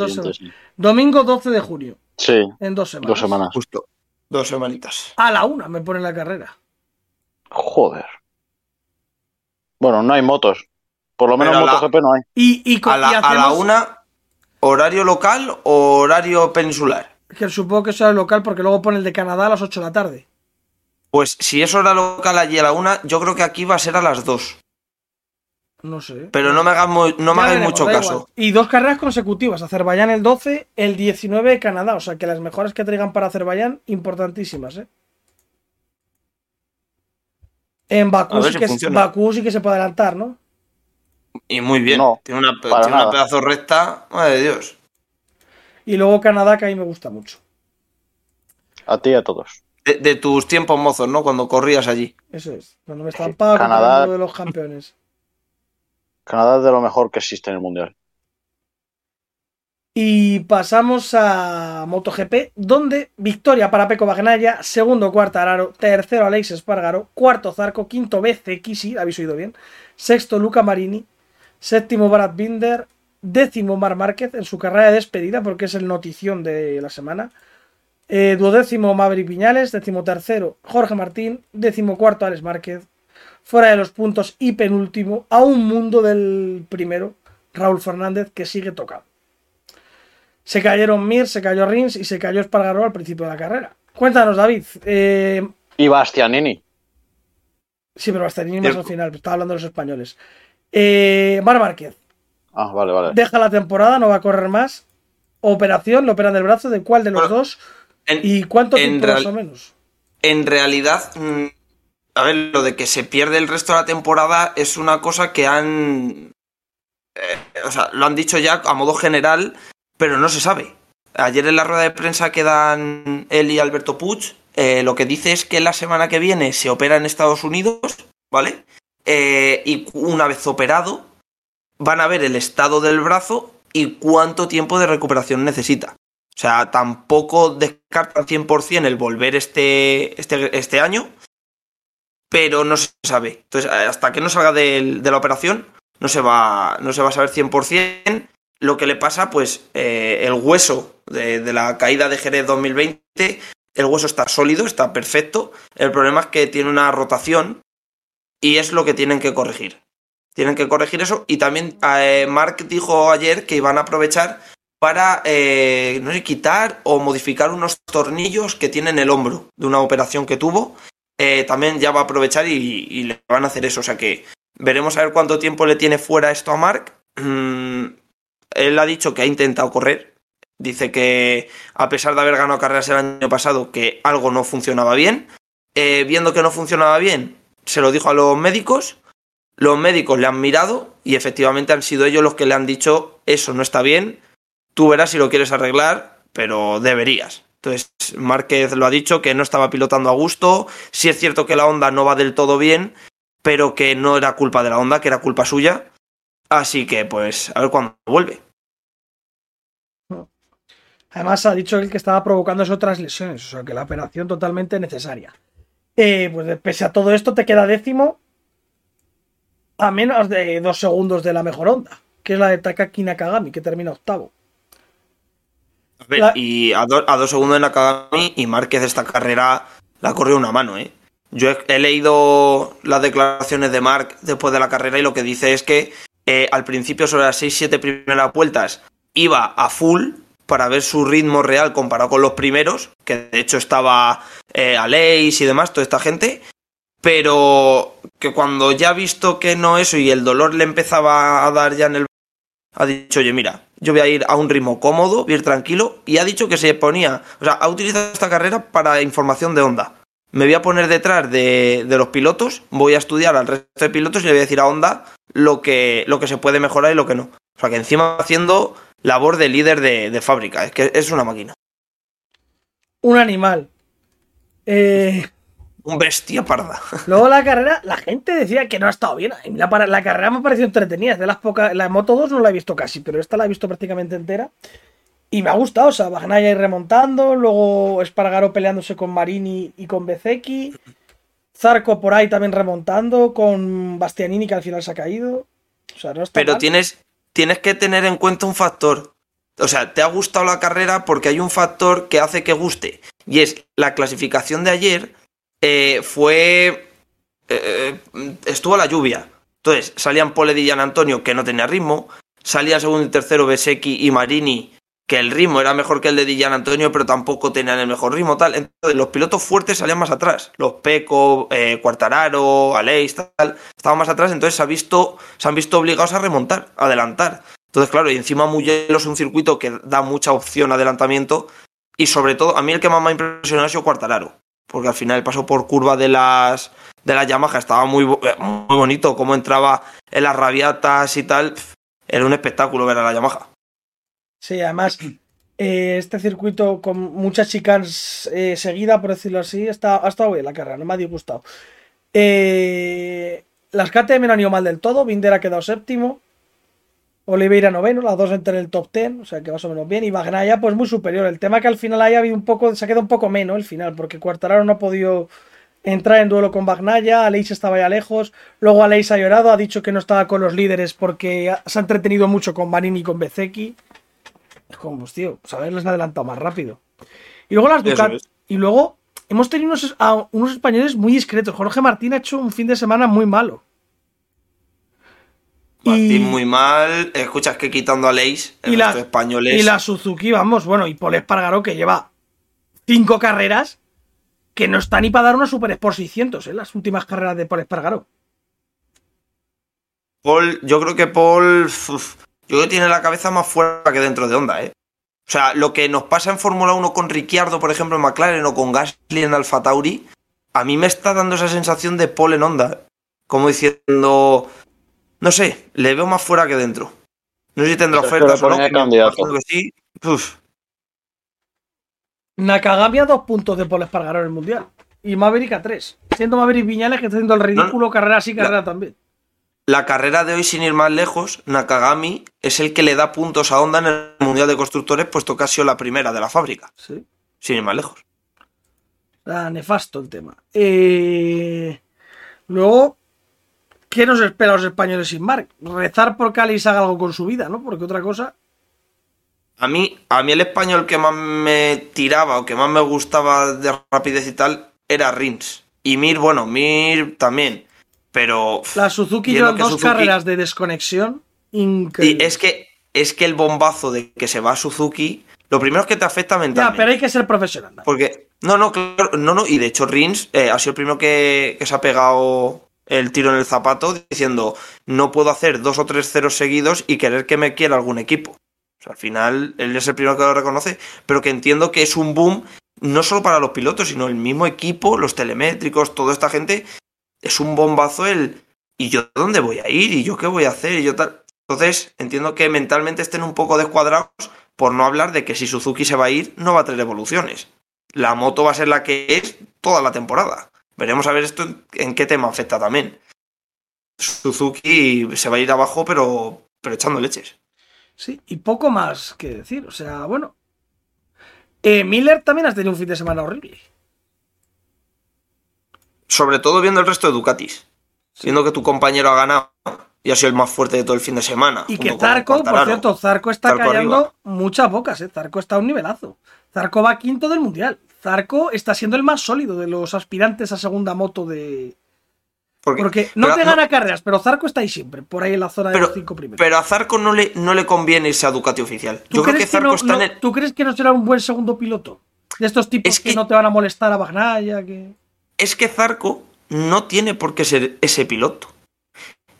Domingo 12 de junio, Sí, en dos semanas. dos semanas. Justo. Dos semanitas. A la una me pone la carrera. Joder. Bueno, no hay motos. Por lo menos Pero la- MotoGP no hay. Y, y, A la, y a la una, horario local o horario peninsular. Que supongo que será el local porque luego pone el de Canadá a las 8 de la tarde. Pues si es hora local allí a la una, yo creo que aquí va a ser a las dos. No sé. Pero no me hagas, mu- no me hagáis veremos, mucho caso. igual. Y dos carreras consecutivas. Azerbaiyán el 12, el 19 Canadá. O sea que las mejores que traigan para Azerbaiyán, importantísimas, ¿eh? En Bakú, sí si que, funciona. Bakú sí que se puede adelantar, ¿no? Y muy bien. No, tiene una, tiene una pedazo recta. Madre de Dios. Y luego Canadá, que a mí me gusta mucho. A ti y a todos. De, de tus tiempos mozos, ¿no? Cuando corrías allí. Eso es. Cuando me estampaba Canadá- uno de los campeones. Canadá es de lo mejor que existe en el mundial. Y pasamos a MotoGP, donde victoria para Peco Bagnaia, segundo Cuartararo, tercero Alex Espargaro, cuarto Zarco, quinto BC sí, habéis oído bien, sexto Luca Marini, séptimo Brad Binder, décimo Mar Márquez en su carrera de despedida, porque es el notición de la semana, eh, duodécimo Maverick Viñales, décimo tercero Jorge Martín, décimo cuarto Alex Márquez, fuera de los puntos y penúltimo, a un mundo del primero, Raúl Fernández, que sigue tocando. Se cayeron Mir, se cayó Rins y se cayó Espargaró al principio de la carrera. Cuéntanos, David. Eh, Y Bastianini. sí, pero hasta ni más Cierto. al final, estaba hablando de los españoles. Eh, Mar Márquez, Ah, vale, vale. deja la temporada, no va a correr más. Operación, le operan del brazo, ¿de cuál de los Bueno, dos? En, ¿Y cuánto en tiempo más o menos? en realidad, mm, a ver, lo de que se pierde el resto de la temporada es una cosa que han. eh, o sea, lo han dicho ya a modo general, pero no se sabe. Ayer en la rueda de prensa que dan él y Alberto Puig, eh, lo que dice es que la semana que viene se opera en Estados Unidos, ¿vale? Eh, y una vez operado, van a ver el estado del brazo y cuánto tiempo de recuperación necesita. O sea, tampoco descartan 100% el volver este, este, este año, pero no se sabe. Entonces, hasta que no salga de la operación, no se va, no se va a saber 100% lo que le pasa, pues eh, el hueso de, de la caída de Jerez 2020, el hueso está sólido, está perfecto. El problema es que tiene una rotación y es lo que tienen que corregir. Tienen que corregir eso. Y también eh, Mark dijo ayer que iban a aprovechar para eh, no sé, quitar o modificar unos tornillos que tiene en el hombro de una operación que tuvo. Eh, también ya va a aprovechar y, le van a hacer eso. O sea que veremos a ver cuánto tiempo le tiene fuera esto a Mark. Mm, él ha dicho que ha intentado correr. Dice que a pesar de haber ganado carreras el año pasado, que algo no funcionaba bien. Eh, viendo que no funcionaba bien, se lo dijo a los médicos. Los médicos le han mirado y efectivamente han sido ellos los que le han dicho eso no está bien, tú verás si lo quieres arreglar, pero deberías. Entonces, Márquez lo ha dicho, que no estaba pilotando a gusto, sí es cierto que la onda no va del todo bien, pero que no era culpa de la onda, que era culpa suya. Así que, pues, a ver cuándo vuelve. Además, ha dicho él que estaba provocando otras lesiones, o sea que la operación totalmente necesaria. Eh, pues pese a todo esto, te queda décimo a menos de dos segundos de la mejor onda, que es la de Takaki Nakagami, que termina octavo. A ver, La- y a, do- a dos segundos en Nakagami y Márquez esta carrera la corrió una mano, ¿eh? Yo he, he leído las declaraciones de Mark después de la carrera y lo que dice es que eh, al principio sobre las 6-7 primeras vueltas iba a full para ver su ritmo real comparado con los primeros, que de hecho estaba eh, Aleix y demás, toda esta gente, pero que cuando ya ha visto que no eso y el dolor le empezaba a dar ya en el ha dicho, oye, mira, yo voy a ir a un ritmo cómodo, bien tranquilo, y ha dicho que se ponía, o sea, ha utilizado esta carrera para información de Honda. Me voy a poner detrás de, de los pilotos, voy a estudiar al resto de pilotos y le voy a decir a Honda lo que, lo que se puede mejorar y lo que no. O sea, que encima haciendo labor de líder de, de fábrica. Es que es una máquina. Un animal. Eh, Un bestia parda. luego la carrera, la gente decía que no ha estado bien. La, la carrera me ha parecido entretenida. Es de las pocas. La Moto 2 no la he visto casi, pero esta la he visto prácticamente entera. Y me ha gustado. O sea, Bagnaia ahí remontando. Luego Espargaro peleándose con Marini y con Bezecchi. Zarco por ahí también remontando. Con Bastianini que al final se ha caído. O sea, no está Pero mal. tienes, tienes que tener en cuenta un factor. O sea, te ha gustado la carrera porque hay un factor que hace que guste. Y es la clasificación de ayer eh, fue. eh, estuvo la lluvia. Entonces, salían Pole Di Gian Antonio, que no tenía ritmo. Salían segundo y tercero Besecchi y Marini, que el ritmo era mejor que el de Di Gian Antonio, pero tampoco tenían el mejor ritmo. tal Entonces, los pilotos fuertes salían más atrás. Los Peco, eh, Quartararo, Aleix, tal, estaban más atrás. Entonces, se, ha visto, se han visto obligados a remontar, a adelantar. Entonces, claro, y encima Mugello es un circuito que da mucha opción a adelantamiento. Y sobre todo, a mí el que más me ha impresionado ha sido Quartararo. Porque al final el paso por curva de las de la Yamaha estaba muy, eh, muy bonito. Cómo entraba en las rabiatas y tal. Era un espectáculo ver a la Yamaha. Sí, además, eh, este circuito con muchas chicas eh, seguida, por decirlo así, está, ha estado bien la carrera, no me ha disgustado. Eh, las KTM no han ido mal del todo, Binder ha quedado séptimo, Oliveira noveno, las dos entre el top ten, o sea que más o menos bien, y Bagnaia pues muy superior. El tema que al final haya habido un poco, se ha quedado un poco menos el final, porque Quartararo no ha podido entrar en duelo con Bagnaia, Aleix estaba ya lejos, luego Aleix ha llorado, ha dicho que no estaba con los líderes porque se ha entretenido mucho con Marini y con Bezecchi. Es como, pues, tío, pues haberles adelantado más rápido. Y luego las Ducati. es. Y luego hemos tenido unos, a unos españoles muy discretos. Jorge Martín ha hecho un fin de semana muy malo. Martín muy mal. Escuchas que quitando a Leis, el Y la- españoles. Y la Suzuki, vamos, bueno, y Paul Espargaró que lleva cinco carreras que no está ni para dar una Super Sport 600, ¿eh? Las últimas carreras de Paul Espargaró. Paul, yo creo que Paul. uf, yo creo que tiene la cabeza más fuera que dentro de Honda, ¿eh? O sea, lo que nos pasa en Fórmula 1 con Ricciardo, por ejemplo, en McLaren o con Gasly en Alfa Tauri, a mí me está dando esa sensación de Paul en Honda. Como diciendo. No sé, le veo más fuera que dentro. No sé si tendrá ofertas o no. que sí. Uf, Nakagami a dos puntos de Paul Espargaró en el Mundial. Y Maverick a tres. Siendo Maverick Viñales que está haciendo el ridículo, carrera sí, carrera también. La carrera de hoy, sin ir más lejos, Nakagami es el que le da puntos a Honda en el Mundial de Constructores, puesto que ha sido la primera de la fábrica. Sí. Sin ir más lejos. Ah, nefasto el tema. Eh, Luego, ¿qué nos espera a los españoles sin Marc? Rezar por Alex haga algo con su vida, ¿no? Porque otra cosa. A mí, a mí el español que más me tiraba o que más me gustaba de rapidez y tal era Rins. Y Mir, bueno, Mir también. Pero. La Suzuki que dos Suzuki- carreras de desconexión Y increíbles. es que, es que el bombazo de que se va a Suzuki, lo primero es que te afecta Ya, mentalmente. pero hay que ser profesional. ¿no? Porque, no, no, claro, no, no, y de hecho Rins eh, ha sido el primero que, que se ha pegado el tiro en el zapato diciendo no puedo hacer dos o tres ceros seguidos y querer que me quiera algún equipo. Al final él es el primero que lo reconoce, pero que entiendo que es un boom no solo para los pilotos, sino el mismo equipo, los telemétricos, toda esta gente, es un bombazo el ¿y yo dónde voy a ir? ¿Y yo qué voy a hacer? Y yo tal. Entonces, entiendo que mentalmente estén un poco descuadrados por no hablar de que si Suzuki se va a ir, no va a traer evoluciones. La moto va a ser la que es toda la temporada. Veremos a ver esto en, qué tema afecta también. Suzuki se va a ir abajo, pero, pero echando leches. Sí, y poco más que decir. O sea, bueno. Eh, Miller también has tenido un fin de semana horrible. Sobre todo viendo el resto de Ducatis. Viendo que tu compañero ha ganado y ha sido el más fuerte de todo el fin de semana. Y que Zarco, por cierto, Zarco está Zarco arriba. muchas bocas, ¿eh? Zarco está a un nivelazo. Zarco va quinto del mundial. Zarco está siendo el más sólido de los aspirantes a segunda moto de. Porque, Porque no pero- te gana carreras, pero Zarco está ahí siempre, por ahí en la zona de pero, los cinco primeros. pero a Zarco no le, no le conviene irse a Ducati oficial. ¿Tú Yo creo que crees que Zarco no- está en el... ¿Tú crees que no será un buen segundo piloto? De estos tipos Es que... que- no te van a molestar a Bagnaya, que. es que Zarco no tiene por qué ser ese piloto.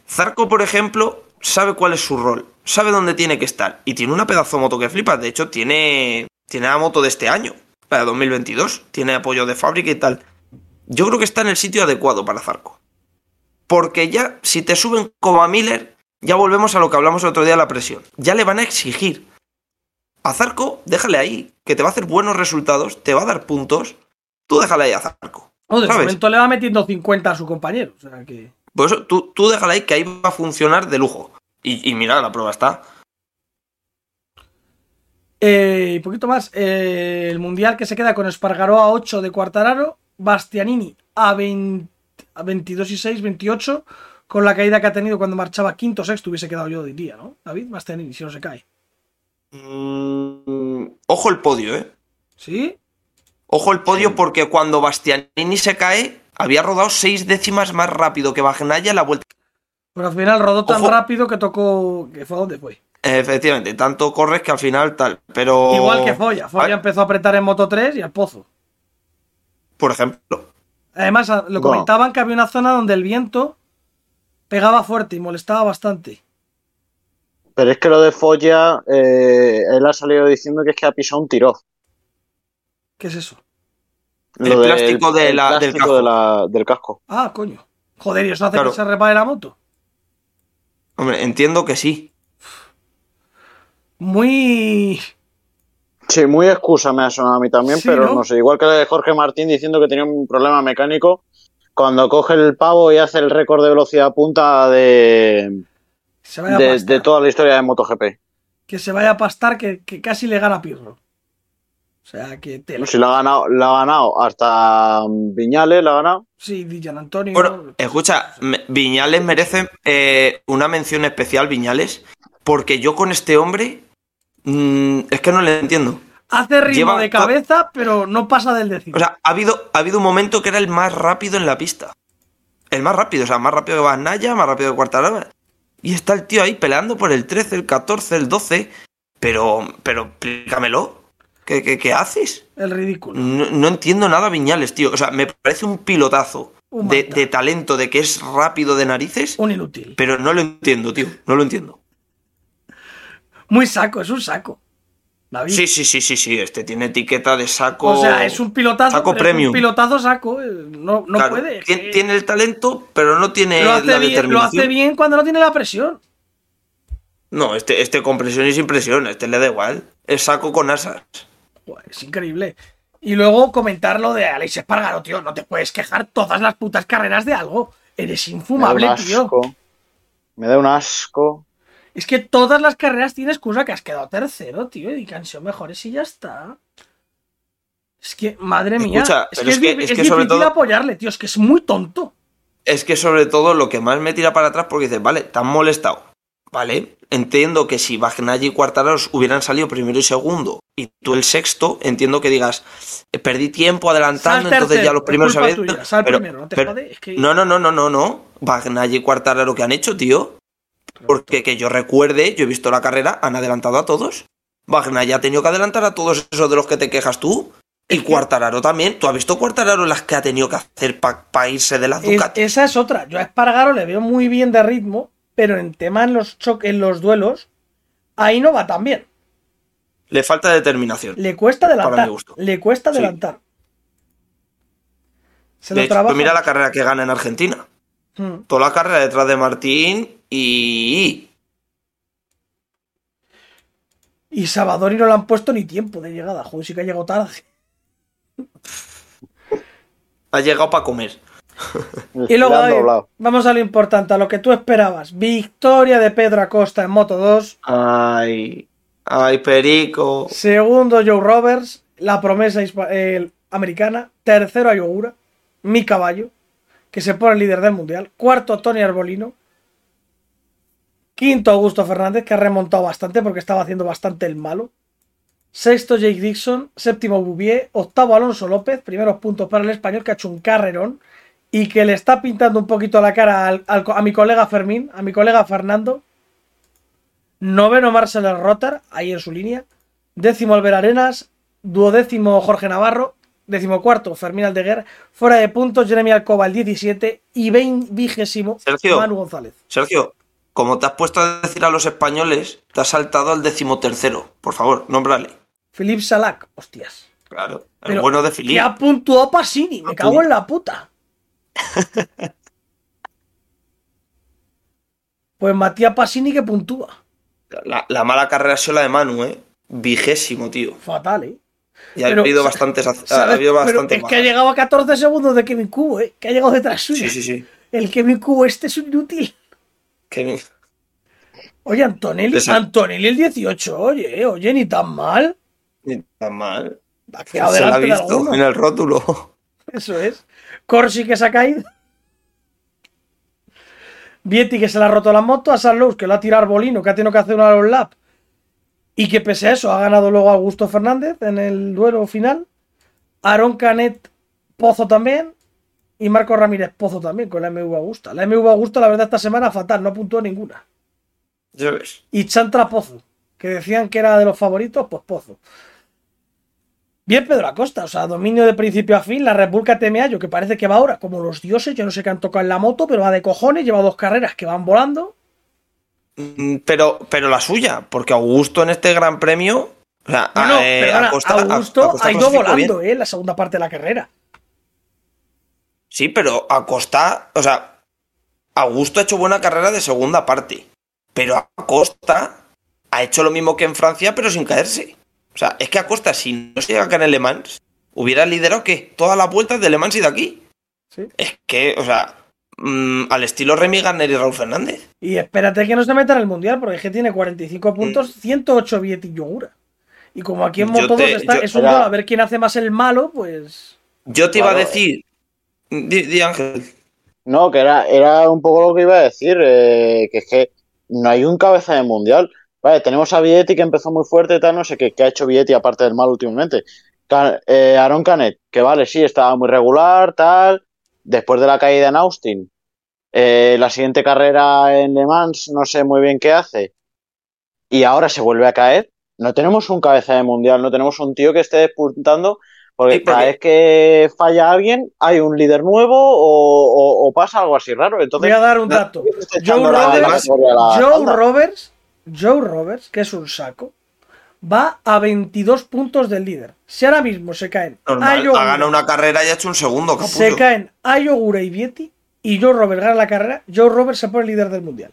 Zarco, por ejemplo, sabe cuál es su rol, sabe dónde tiene que estar y tiene una pedazo de moto que flipa. De hecho, tiene, tiene la moto de este año, para 2022. Tiene apoyo de fábrica y tal. Yo creo que está en el sitio adecuado para Zarco. Porque ya, si te suben como a Miller, ya volvemos a lo que hablamos el otro día de la presión. Ya le van a exigir. A Zarco, déjale ahí, que te va a hacer buenos resultados, te va a dar puntos. Tú déjale ahí a Zarco. Oh, de ¿sabes? momento le va metiendo 50 a su compañero. O sea que. Por eso, tú, tú déjale ahí que ahí va a funcionar de lujo. Y, y mira, la prueba está. Eh, y poquito más. eh, el mundial que se queda con Espargaró a 8 de Cuartararo. Bastianini a, 20 a 22 y 6, 28. Con la caída que ha tenido cuando marchaba quinto sexto, hubiese quedado yo, diría, ¿no? David Bastianini, si no se cae. Mm, ojo el podio, ¿eh? ¿Sí? Ojo el podio porque cuando Bastianini se cae, había rodado seis décimas más rápido que Bagnaya en la vuelta. Pero al final rodó tan Ojo. rápido que tocó. que fue a donde fue. Efectivamente, tanto corres que al final tal. Pero. Igual que Foya. Foya Ah, empezó a apretar en Moto 3 y al pozo. Por ejemplo. Además, a- lo comentaban que había una zona donde el viento pegaba fuerte y molestaba bastante. Pero es que lo de Folla, eh, él ha salido diciendo que es que ha pisado un tiro. ¿Qué es eso? El plástico de el la- del plástico casco. de la- del casco. Ah, coño. Joder, ¿y eso hace Claro. que se repare la moto? Hombre, entiendo que sí. Muy. Sí, muy excusa me ha sonado a mí también, Sí, pero ¿no? ¿no? sé. Igual que la de Jorge Martín diciendo que tenía un problema mecánico cuando coge el pavo y hace el récord de velocidad punta de, Se vaya a de, pastar. de toda la historia de MotoGP. Que se vaya a pastar que, que casi le gana Pirro. O sea, que te Si la ha ganado, la ha ganado hasta Viñales, la ha ganado. Sí, di Gian Antonio. Bueno, escucha, Viñales merece eh, una mención especial, Viñales, porque yo con este hombre mm, es que no le entiendo. Hace ritmo lleva de cabeza, pero no pasa del décimo. O sea, ha habido, ha habido un momento que era el más rápido en la pista. El más rápido, o sea, más rápido que Bagnaya, más rápido que Cuartararo. Y está el tío ahí peleando por el 13, el 14, el 12. Pero, pero explícamelo. ¿Qué, qué, qué haces? el ridículo. No, no entiendo nada Viñales, tío. O sea, me parece un pilotazo Un de, de talento, de que es rápido de narices, Un inútil. pero no lo entiendo, tío. No lo entiendo. Muy saco, es un saco. David. Sí, sí, sí, sí, sí. Este tiene etiqueta de saco. O sea, es un pilotazo. saco pero es premium. un pilotazo saco. eh, No, no Claro, puede. es Tiene, que tiene el talento, pero no tiene lo, la hace bien, lo hace bien cuando no tiene la presión. No, este, este con presión y sin presión, este le da igual. Es saco con asas. Es increíble. Y luego comentar lo de Alex Espargaro, tío. No te puedes quejar todas las putas carreras de algo. Eres Me da infumable, un tío. asco. Me da un asco. Es que todas las carreras tienes excusa que has quedado tercero, tío. Y que han sido mejores y ya está. Es que, madre mía. Escucha, es que es, es que- di- es es que sobre difícil todo- apoyarle, tío. Es que es muy tonto. Es que sobre todo lo que más me tira para atrás porque dices, vale, te han molestado. Vale, entiendo que si Bagnaya y Cuartararos hubieran salido primero y segundo y tú el sexto, entiendo que digas, eh, perdí tiempo adelantando, entonces ya los primeros habían- tuya, sal pero- primero, no te pero- jode, es que- No, no, no, no, no, no. Y Cuartararo que han hecho, tío. Porque que yo recuerde, yo he visto la carrera, han adelantado a todos. Bagnaya ha tenido que adelantar a todos esos de los que te quejas tú. Y Cuartararo también. ¿Tú has visto Cuartararo las que ha tenido que hacer para irse de las Es- Ducati? esa es otra. Yo a Espargaro le veo muy bien de ritmo, pero en tema en los choques, en los duelos, ahí no va tan bien. Le falta determinación. Le cuesta Para adelantar. mi gusto. Le cuesta Sí. adelantar. Se De lo hecho, trabaja. mira la carrera que gana en Argentina. Mm. Toda la carrera detrás de Martín y... Y Salvadori no le han puesto ni tiempo de llegada. Joder, sí que ha llegado tarde. Ha llegado para comer. Y luego, David, doblado. vamos a lo importante, a lo que tú esperabas. Victoria de Pedro Acosta en Moto 2. Ay... Ay, Perico. Segundo, Joe Roberts. La promesa eh, americana. Tercero, Ayogura. Mi caballo. Que se pone líder del mundial. Cuarto, Tony Arbolino. Quinto, Augusto Fernández, que ha remontado bastante porque estaba haciendo bastante el malo. Sexto, Jake Dixon. Séptimo, Bouvier. Octavo, Alonso López. Primeros puntos para el español, que ha hecho un carrerón. Y que le está pintando un poquito la cara a mi colega Fermín, a mi colega Fernando. Noveno, Marcel Rotter, ahí en su línea. Décimo, Albert Arenas. Duodécimo, Jorge Navarro. Décimo cuarto, Fermín Aldeguer. Fuera de puntos, Jeremy Alcoba, el 17. Y vein- vigésimo, Sergio. Manu González. Sergio, como te has puesto a decir a los españoles, te has saltado al decimotercero. Por favor, nómbrale. Philippe Salac, hostias. Claro, el Pero, bueno de Que Filip. ha puntuado Pasini, me cago en la puta. pues Matías Pasini que puntúa. La, la mala carrera ha sido la de Manu, ¿eh? vigésimo, tío. Fatal, ¿eh? Y ha Pero, habido bastantes. Ha bastante es que ha llegado a 14 segundos de Kevin Cubo, ¿eh? Que ha llegado detrás suya. Sí, sí, sí. El Kevin Cubo este es un inútil. Que- Oye, Antonelli, Esa- Antonelli el 18, oye, oye, ni tan mal. Ni tan mal. Ha Se la ha visto en el rótulo. Eso es. Corsi que se ha caído. Vietti que se le ha roto la moto. A San que lo ha tirado Arbolino, que ha tenido que hacer una los lap. Y que pese a eso ha ganado luego Augusto Fernández en el duelo final. Aaron Canet Pozo también. Y Marco Ramírez Pozo también con la MV Augusta. La MV Augusta, la verdad, esta semana fatal, no apuntó ninguna. Ya ves. Y Chantra Pozo, que decían que era de los favoritos, pues Pozo. Bien Pedro Acosta, o sea, dominio de principio a fin, la KTM yo que parece que va ahora como los dioses, yo no sé qué han tocado en la moto, pero va de cojones, lleva dos carreras que van volando. Mm, Pero, pero la suya, porque Augusto en este gran premio. O sea, No, no, eh, perdona, Acosta- Augusto Acosta ha ido bien. volando, eh, la segunda parte de la carrera. Sí, pero Acosta, o sea, Augusto ha hecho buena carrera de segunda parte. Pero Acosta ha hecho lo mismo que en Francia, pero sin caerse. O sea, es que Acosta, si no se llega a caer en Le Mans, hubiera liderado ¿qué? Todas las vueltas de Le Mans y de aquí. Sí. Es que, o sea, mm, al estilo Remy Garner y Raúl Fernández. Y espérate que no se meta en el mundial, porque es que tiene 45 puntos, 108 billetes y yogura. Y como aquí en Yo Moto2 te- está, yo- es un Era- a ver quién hace más el malo, pues. Yo te iba a Claro. decir. Di, di, Ángel. No, que era, era un poco lo que iba a decir, eh, que es que no hay un cabeza de mundial. Vale, tenemos a Vietti que empezó muy fuerte y tal, no sé qué, qué ha hecho Vietti aparte del mal últimamente. Eh, Aaron Canet, que vale, sí, estaba muy regular, tal. Después de la caída en Austin, eh, la siguiente carrera en Le Mans, no sé muy bien qué hace. Y ahora se vuelve a caer. No tenemos un cabeza de mundial, no tenemos un tío que esté despuntando, porque cada vez que falla alguien hay un líder nuevo o, o- o pasa algo así raro. Entonces, Voy a dar un dato. Joe la Roberts, la Joe. Roberts, Joe Roberts, que es un saco, va a 22 puntos del líder. Si ahora mismo se caen Normal, ha ganado una carrera y ha hecho un segundo, capullo. se caen Ayogura y Vietti y Joe Roberts gana la carrera, Joe Roberts se pone líder del mundial.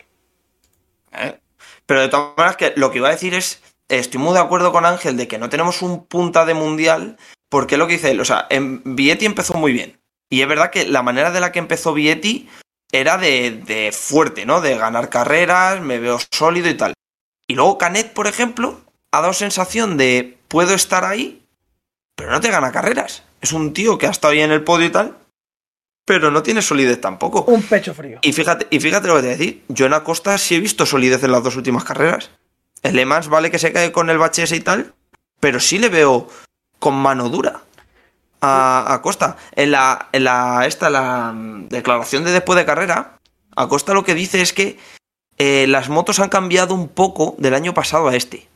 ¿eh? Pero de todas maneras, que lo que iba a decir es, estoy muy de acuerdo con Ángel de que no tenemos un punta de mundial, porque lo que dice él, o sea, en Vietti empezó muy bien. Y es verdad que la manera de la que empezó Vietti era de, de fuerte, ¿no? De ganar carreras, me veo sólido y tal. Y luego Canet, por ejemplo, ha dado sensación de puedo estar ahí, pero no te gana carreras. Es un tío que ha estado ahí en el podio y tal, pero no tiene solidez tampoco. Un pecho frío. Y fíjate, y fíjate lo que te voy a decir. Yo en Acosta sí he visto solidez en las dos últimas carreras. El Le Mans vale que se cae con el bache ese y tal, pero sí le veo con mano dura a a Acosta. En la, en la, esta, la mm, declaración de después de carrera, Acosta lo que dice es que eh, las motos han cambiado un poco del año pasado a este.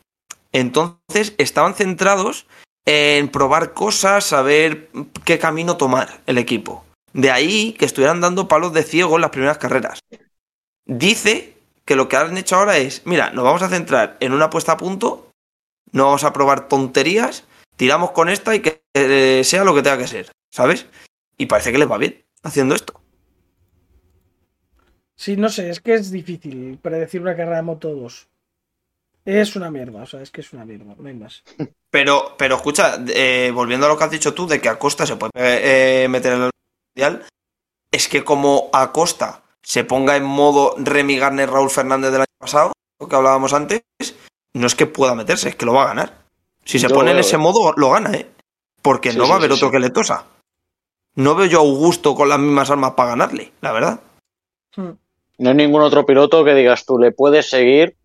Entonces estaban centrados en probar cosas, saber qué camino tomar el equipo. De ahí que estuvieran dando palos de ciego en las primeras carreras. Dice que lo que han hecho ahora es, mira, nos vamos a centrar en una puesta a punto, no vamos a probar tonterías, tiramos con esta y que eh, sea lo que tenga que ser, ¿sabes? Y parece que les va bien haciendo esto. Sí, no sé, es que es difícil predecir una carrera de Moto 2. Es una mierda, o sea, es que es una mierda, no hay más. Pero, pero escucha, eh, volviendo a lo que has dicho tú de que Acosta se puede eh, meter en el mundial, es que como Acosta se ponga en modo Remy Garner Raúl Fernández del año pasado, lo que hablábamos antes, no es que pueda meterse, es que lo va a ganar. Si se Yo pone en ese eh. modo, lo gana, ¿eh? Porque Sí, no sí, va a haber sí, otro sí. que le tosa. No veo yo a Augusto con las mismas armas para ganarle, la verdad. Hmm. No hay ningún otro piloto que digas tú, le puedes seguir,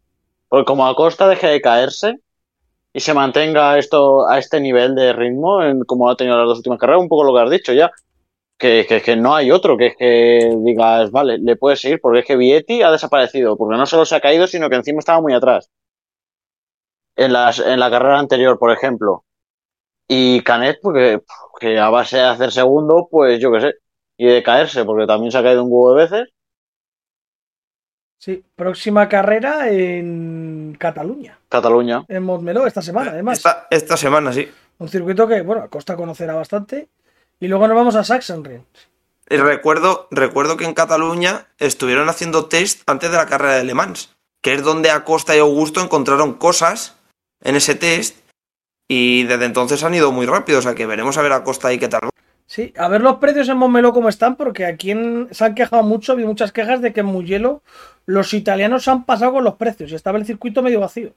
porque como Acosta deje de caerse y se mantenga esto a este nivel de ritmo, en, como ha tenido las dos últimas carreras, un poco lo que has dicho ya, que, que, que no hay otro que, que digas, vale, le puedes seguir, porque es que Vietti ha desaparecido, porque no solo se ha caído, sino que encima estaba muy atrás. En, las, en la carrera anterior, por ejemplo. Y Canet, porque que a base de hacer segundo, pues yo qué sé, y de caerse, porque también se ha caído un huevo de veces. Sí, próxima carrera en Cataluña, Cataluña. en Montmeló, esta semana, además. Esta, esta semana, sí. Un circuito que, bueno, Acosta conocerá bastante. Y luego nos vamos a Sachsenring. Y recuerdo, recuerdo que en Cataluña estuvieron haciendo test antes de la carrera de Le Mans, que es donde Acosta y Augusto encontraron cosas en ese test y desde entonces han ido muy rápido, o sea que veremos a ver a Costa y qué tal. Sí, a ver los precios en Montmeló cómo están, porque aquí en- se han quejado mucho, hay muchas quejas de que en Mugello los italianos se han pasado con los precios y estaba el circuito medio vacío.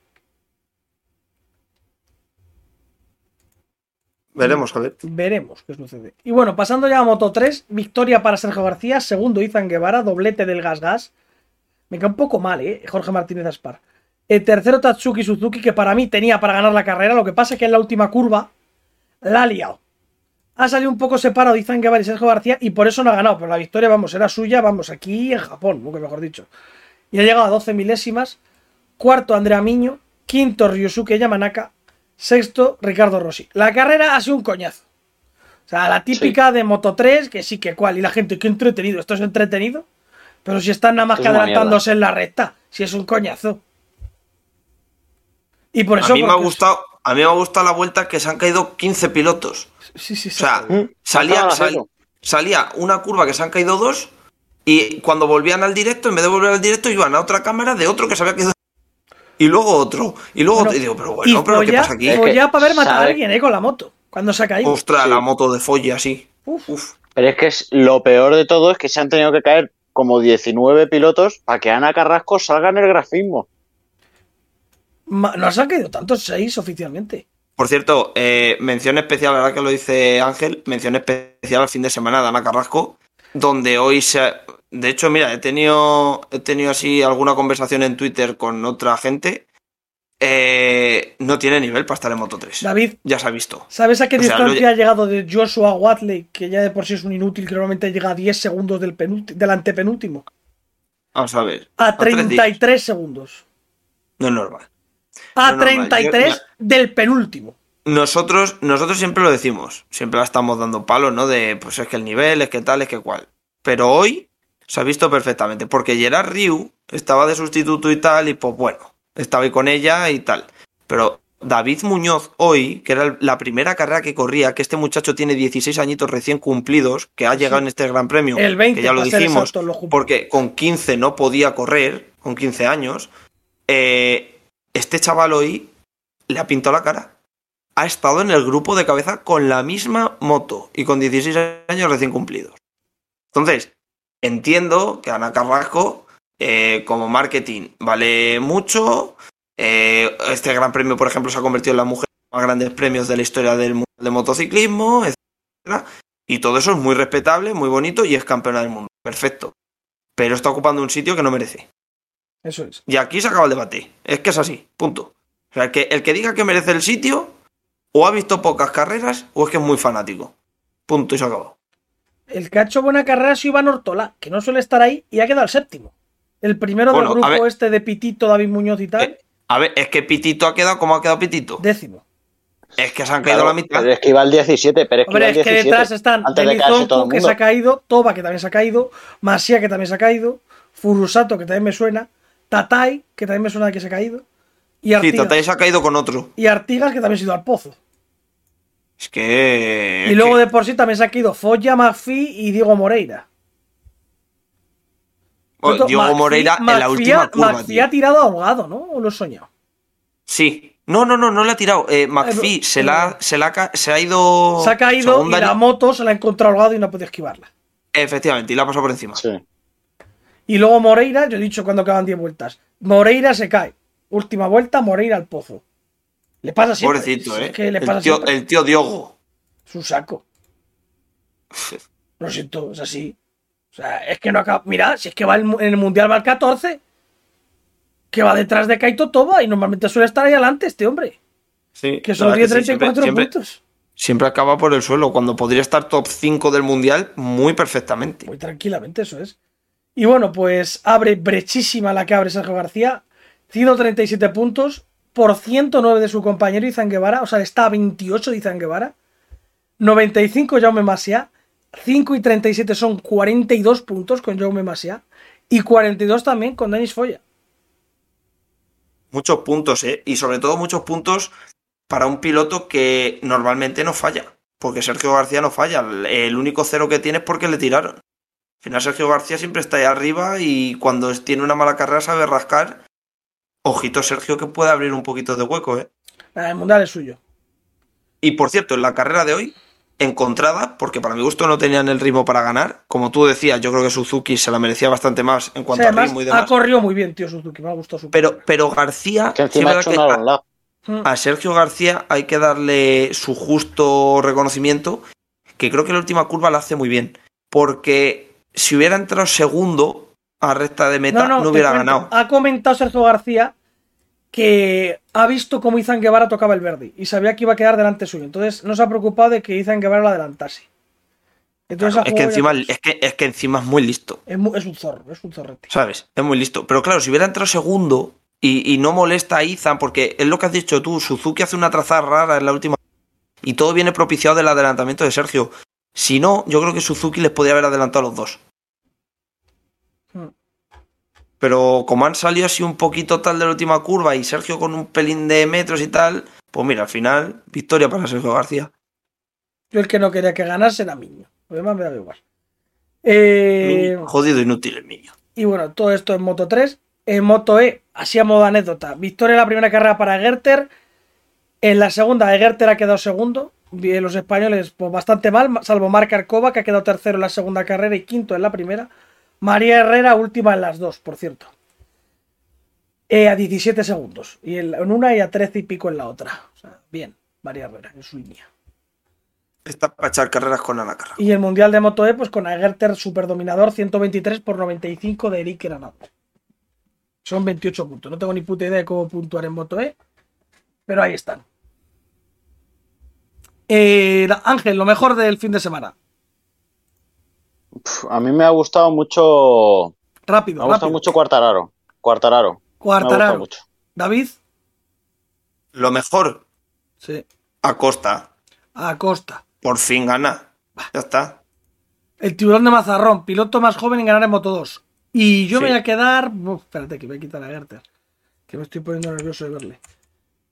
Veremos a ver. Veremos qué sucede. Y bueno, pasando ya a Moto 3, victoria para Sergio García, segundo Izan Guevara, doblete del Gas Gas. Me queda un poco mal, ¿eh? Jorge Martínez Aspar. El tercero Tatsuki Suzuki, que para mí tenía para ganar la carrera, lo que pasa es que en la última curva la ha liado. Ha salido un poco separado Izan Guevara y Sergio García y por eso no ha ganado, pero la victoria, vamos, era suya, vamos, aquí en Japón, nunca mejor dicho. Y ha llegado a 12 milésimas. Cuarto Andrea Miño, quinto Ryosuke Yamanaka, sexto Ricardo Rossi. La carrera ha sido un coñazo. O sea, la típica de Moto 3, que sí, que cual. Y la gente, qué entretenido. Esto es entretenido. Pero si están nada más Esto que adelantándose en la recta. Si es un coñazo. Y por eso. A mí me ha gustado, a mí me ha gustado la vuelta que se han caído 15 pilotos. Sí, sí, O sí. sea, Mm, salía, sal- salía una curva que se han caído dos y cuando volvían al directo, en vez de volver al directo, iban a otra cámara de otro que se había quedado. Y luego otro. Y luego Bueno. Y digo, pero bueno, pero ¿qué folla- pasa aquí? Es folla que, para haber matado a alguien, ¿eh? Con la moto. Cuando se ha caído. Ostras, Sí. la moto de folle así. Uf. Uf. Pero es que es, lo peor de todo es que se han tenido que caer como 19 pilotos para que Ana Carrasco salga en el grafismo. No se han caído tantos, seis oficialmente. Por cierto, eh, mención especial, ahora que lo dice Ángel, mención especial al fin de semana de Ana Carrasco, donde hoy se... ha- De hecho, mira, he tenido, he tenido así alguna conversación en Twitter con otra gente. Eh, no tiene nivel para estar en Moto 3. David, Ya se ha visto. ¿Sabes a qué O sea, distancia lo- ha llegado de Joshua Watley, que ya de por sí es un inútil, que normalmente llega a 10 segundos del, del antepenúltimo? Vamos a ver. A días. 33 segundos. No es normal. A No, no, 33 yo- del penúltimo. Nosotros, nosotros siempre lo decimos, siempre la estamos dando palos, ¿no? De, pues es que el nivel, es que tal, es que cual. Pero hoy se ha visto perfectamente, porque Gerard Ryu estaba de sustituto y tal, y pues bueno, estaba ahí con ella y tal. Pero David Muñoz hoy, que era la primera carrera que corría, que este muchacho tiene 16 añitos recién cumplidos, que ha llegado en este Gran Premio, El 20, que ya lo dijimos, exacto, lo ju- porque con 15 no podía correr, con 15 años, eh, este chaval hoy le ha pintado la cara. Ha estado en el grupo de cabeza con la misma moto y con 16 años recién cumplidos. Entonces, entiendo que Ana Carrasco, eh, como marketing, vale mucho. Eh, este gran premio, por ejemplo, se ha convertido en la mujer más grandes premios de la historia del mundo de motociclismo, etcétera. Y todo eso es muy respetable, muy bonito y es campeona del mundo. Perfecto. Pero está ocupando un sitio que no merece. Eso es. Y aquí se acaba el debate. Es que es así, punto. O sea, el que, el que diga que merece el sitio, o ha visto pocas carreras, o es que es muy fanático. Punto y se acabó. El que ha hecho buena carrera sido Iván Ortola, que no suele estar ahí y ha quedado el séptimo. El primero Bueno, del grupo ver. este de Pitito, David Muñoz y tal, Eh, a ver, es que Pitito ha quedado como ha quedado Pitito. décimo. Es que se han caído Claro, la mitad. pero es que iba al 17, pero es que Hombre, iba es al que 17. detrás están antes de que se ha caído, Toba, que también se ha caído, Masia, que también se ha caído, Furusato, que también me suena, Tatai, que también me suena de que se ha caído, y Sí, Artigas, Tatay se ha caído con otro. y Artigas, que también se ha ido al pozo. Es que. y luego que- de por sí también se ha caído Foya, Mafi y Diego Moreira. Oh, Diego Moreira en la Macfi última ha- curva. Tío. ha tirado ahogado, ¿no? ¿O lo he soñado? Sí. No, no, no, no le ha tirado. Eh, McPhee Eh, se, la, se, la, se ha ido. se ha caído y la moto se la ha encontrado ahogado y no ha podido esquivarla. Efectivamente, y la ha pasado por encima. Sí. Y luego Moreira, yo he dicho cuando quedan 10 vueltas. Moreira se cae. Última vuelta, Moreira al pozo. Le pasa siempre. Pobrecito, Es ¿eh? que le pasa el, tío, siempre. el tío Diogo. Es un saco. Lo siento, es así. O sea, es que no acaba. Mira, si es que va el en el mundial va el 14, que va detrás de Kaito Toba y normalmente suele estar ahí adelante este hombre. Sí, Que son verdad 10, que sí, siempre- 34 siempre- puntos. Siempre acaba por el suelo, cuando podría estar top 5 del mundial muy perfectamente. Muy tranquilamente, eso es. Y bueno, pues abre brechísima la que abre Sergio García. 137 puntos por 109 de su compañero Izan Guevara. O sea, está a 28 de Izan Guevara. 95 Jaume Masia. 5 y 37 son 42 puntos con Jaume Masia. Y 42 también con Denis Foya. Muchos puntos, ¿eh? Y sobre todo muchos puntos para un piloto que normalmente no falla. Porque Sergio García no falla. El único cero que tiene es porque le tiraron. Al final Sergio García siempre está ahí arriba y cuando tiene una mala carrera sabe rascar. Ojito Sergio que puede abrir un poquito de hueco, ¿eh? Ah, El mundial es suyo. Y por cierto, en la carrera de hoy, encontrada, porque para mi gusto no tenían el ritmo para ganar. Como tú decías, yo creo que Suzuki se la merecía bastante más en O cuanto sea, a ritmo y ha demás. corrido muy bien, tío, Suzuki. Me ha gustado su Pero, pero García, Que encima ha hecho que a-. Mm. a Sergio García hay que darle su justo reconocimiento, que creo que la última curva la hace muy bien. Porque si hubiera entrado segundo a recta de meta, no, hubiera cuento. ganado. Ha comentado Sergio García que ha visto cómo Izan Guevara tocaba el verde y sabía que iba a quedar delante suyo. Entonces no se ha preocupado de que Izan Guevara lo adelantase. Entonces Claro, es, que encima, es, que, es que encima es muy listo, es, un zorro, es un zorrete. ¿sabes? Es muy listo. Pero claro, si hubiera entrado segundo y, y no molesta a Izan, porque es lo que has dicho tú, Suzuki hace una trazada rara en la última. Y todo viene propiciado del adelantamiento de Sergio. Si no, yo creo que Suzuki les podría haber adelantado a los dos. Hmm. Pero como han salido así un poquito tal de la última curva y Sergio con un pelín de metros y tal, pues mira, al final, victoria para Sergio García. Yo el que no quería que ganase era Miño. Lo demás me daba igual. Eh, Jodido inútil el niño. y bueno, todo esto en Moto 3. En Moto E, así a modo anécdota. Victoria en la primera carrera para Gerter. En la segunda, Gerter ha quedado segundo. Los españoles, pues bastante mal, salvo Marc Arcova, que ha quedado tercero en la segunda carrera y quinto en la primera. María Herrera, última en las dos, por cierto. Eh, a 17 segundos. Y en, una y a 13 y pico en la otra. O sea, bien, María Herrera, en su línea. Está para echar carreras con Ana Carrera. Y el Mundial de Moto E, pues con Agerter superdominador 123 por 95 de Eric Granado. Son 28 puntos. No tengo ni puta idea de cómo puntuar en Moto E, pero ahí están. Eh, Ángel, lo mejor del fin de semana. A mí me ha gustado mucho. Rápido, Me ha gustado rápido. mucho Cuartararo. Cuartararo. Me ha gustado Cuartararo. mucho. David, Lo mejor, sí. Acosta. Acosta. Por fin gana. Ya está. El tiburón de Mazarrón, piloto más joven en ganar en Moto 2. Y yo Sí. me voy a quedar. Uf, espérate, que voy a quitar a Gerter. Que me estoy poniendo nervioso de verle.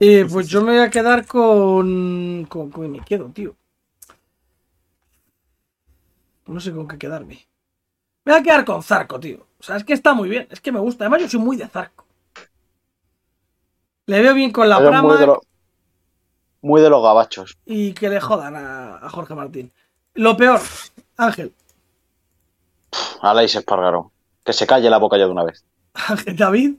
Eh, pues yo me voy a quedar con. con. con me quedo, tío. No sé con qué quedarme. Me voy a quedar con Zarco, tío. O sea, es que está muy bien. Es que me gusta. Además, yo soy muy de Zarco. Le veo bien con la Prama muy de, lo- muy de los gabachos. y que le jodan a, a Jorge Martín. Lo peor, Ángel. Aleix Espargaró. Que se calle la boca ya de una vez. Ángel David.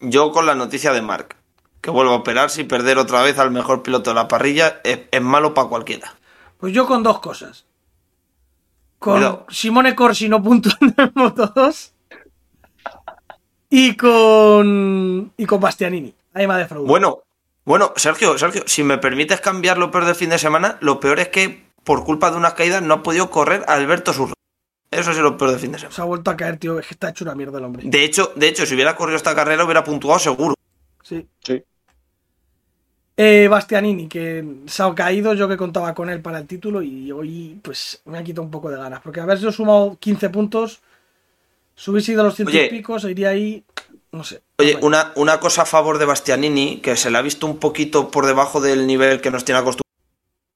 Yo con la noticia de Mark. Que vuelva a operarse y perder otra vez al mejor piloto de la parrilla es, es malo para cualquiera. Pues yo con dos cosas. Con Cuidado. Simone Corsi no puntuando en Moto 2. Y con. Y con Bastianini. Ahí me ha defraudado. Bueno, bueno, Sergio, Sergio, si me permites cambiar lo peor del fin de semana, lo peor es que por culpa de unas caídas no ha podido correr Alberto Surro. Eso es lo peor del fin de semana. Se ha vuelto a caer, tío. Es que está hecho una mierda el hombre. De hecho, de hecho, si hubiera corrido esta carrera hubiera puntuado seguro. Sí. Sí. Eh, Bastianini, que se ha caído. Yo que contaba con él para el título. Y hoy, pues, me ha quitado un poco de ganas. Porque haberse sumado 15 puntos. Si hubiese ido a los ciento Oye. y pico, se iría ahí. No sé. Oye, una, una cosa a favor de Bastianini, que se le ha visto un poquito por debajo del nivel que nos tiene acostumbrados.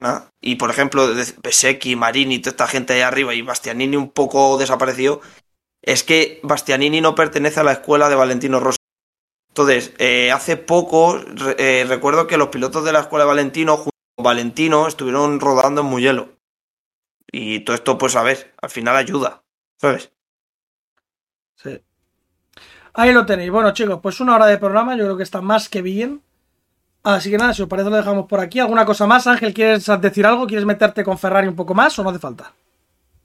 ¿no? Y por ejemplo, Pesecchi, Marini, toda esta gente ahí arriba y Bastianini un poco desaparecido, es que Bastianini no pertenece a la escuela de Valentino Rossi. Entonces, eh, hace poco eh, recuerdo que los pilotos de la escuela de Valentino, junto con Valentino, estuvieron rodando en Mugello. Y todo esto, pues a ver, al final ayuda, ¿sabes? Sí. Ahí lo tenéis. Bueno, chicos, pues una hora de programa. Yo creo que está más que bien. Así que nada, si os parece, lo dejamos por aquí. ¿Alguna cosa más, Ángel? ¿Quieres decir algo? ¿Quieres meterte con Ferrari un poco más o no hace falta?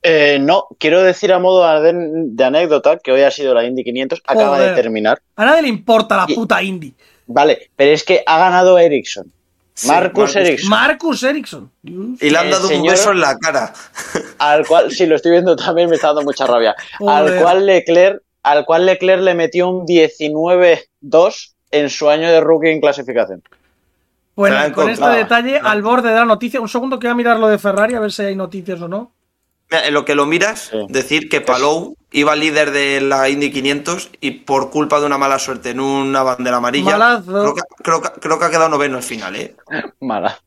Eh, no, quiero decir a modo de, de anécdota que hoy ha sido la Indy 500, acaba de terminar. A nadie le importa la Y- puta Indy. Vale, pero es que ha ganado Ericsson. Sí, Marcus Ericsson. Marcus Ericsson. Y le han El dado un beso en la cara. al cual, si lo estoy viendo también me está dando mucha rabia. Joder. Al cual Leclerc, al cual Leclerc le metió un 19-2 en su año de rookie en clasificación. Bueno, con este detalle, No. al borde de la noticia. Un segundo que voy a mirar lo de Ferrari, a ver si hay noticias o no. En lo que lo miras, Sí. decir que Palou iba líder de la Indy 500 y por culpa de una mala suerte en una bandera amarilla, Malazo. creo que, creo, que, creo que ha quedado noveno al final, ¿eh? Malazo.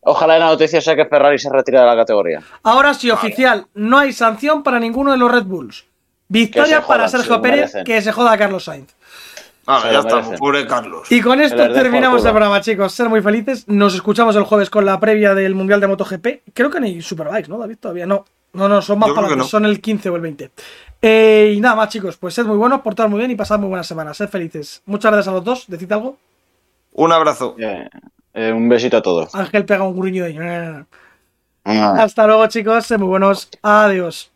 Ojalá la noticia sea que Ferrari se retira de la categoría. Ahora sí, oficial, no hay sanción para ninguno de los Red Bulls. Victoria Que se jodan, para Sergio Pérez, que se joda a Carlos Sainz. Ah, ya merecen. pobre Carlos. Y con esto terminamos el programa, chicos. Ser muy felices. Nos escuchamos el jueves con la previa del Mundial de MotoGP. Creo que ni Superbikes, ¿no, David? Todavía no. No, no, son más que no. son el 15 o el 20. Eh, y nada más, chicos. Pues sed muy buenos, portad muy bien y pasad muy buenas semanas. Sed felices. Muchas gracias a los dos. Decid algo. Un abrazo. Eh, eh, un besito a todos. Ángel pega un gruño de. Hasta luego, chicos. Sed muy buenos. Adiós.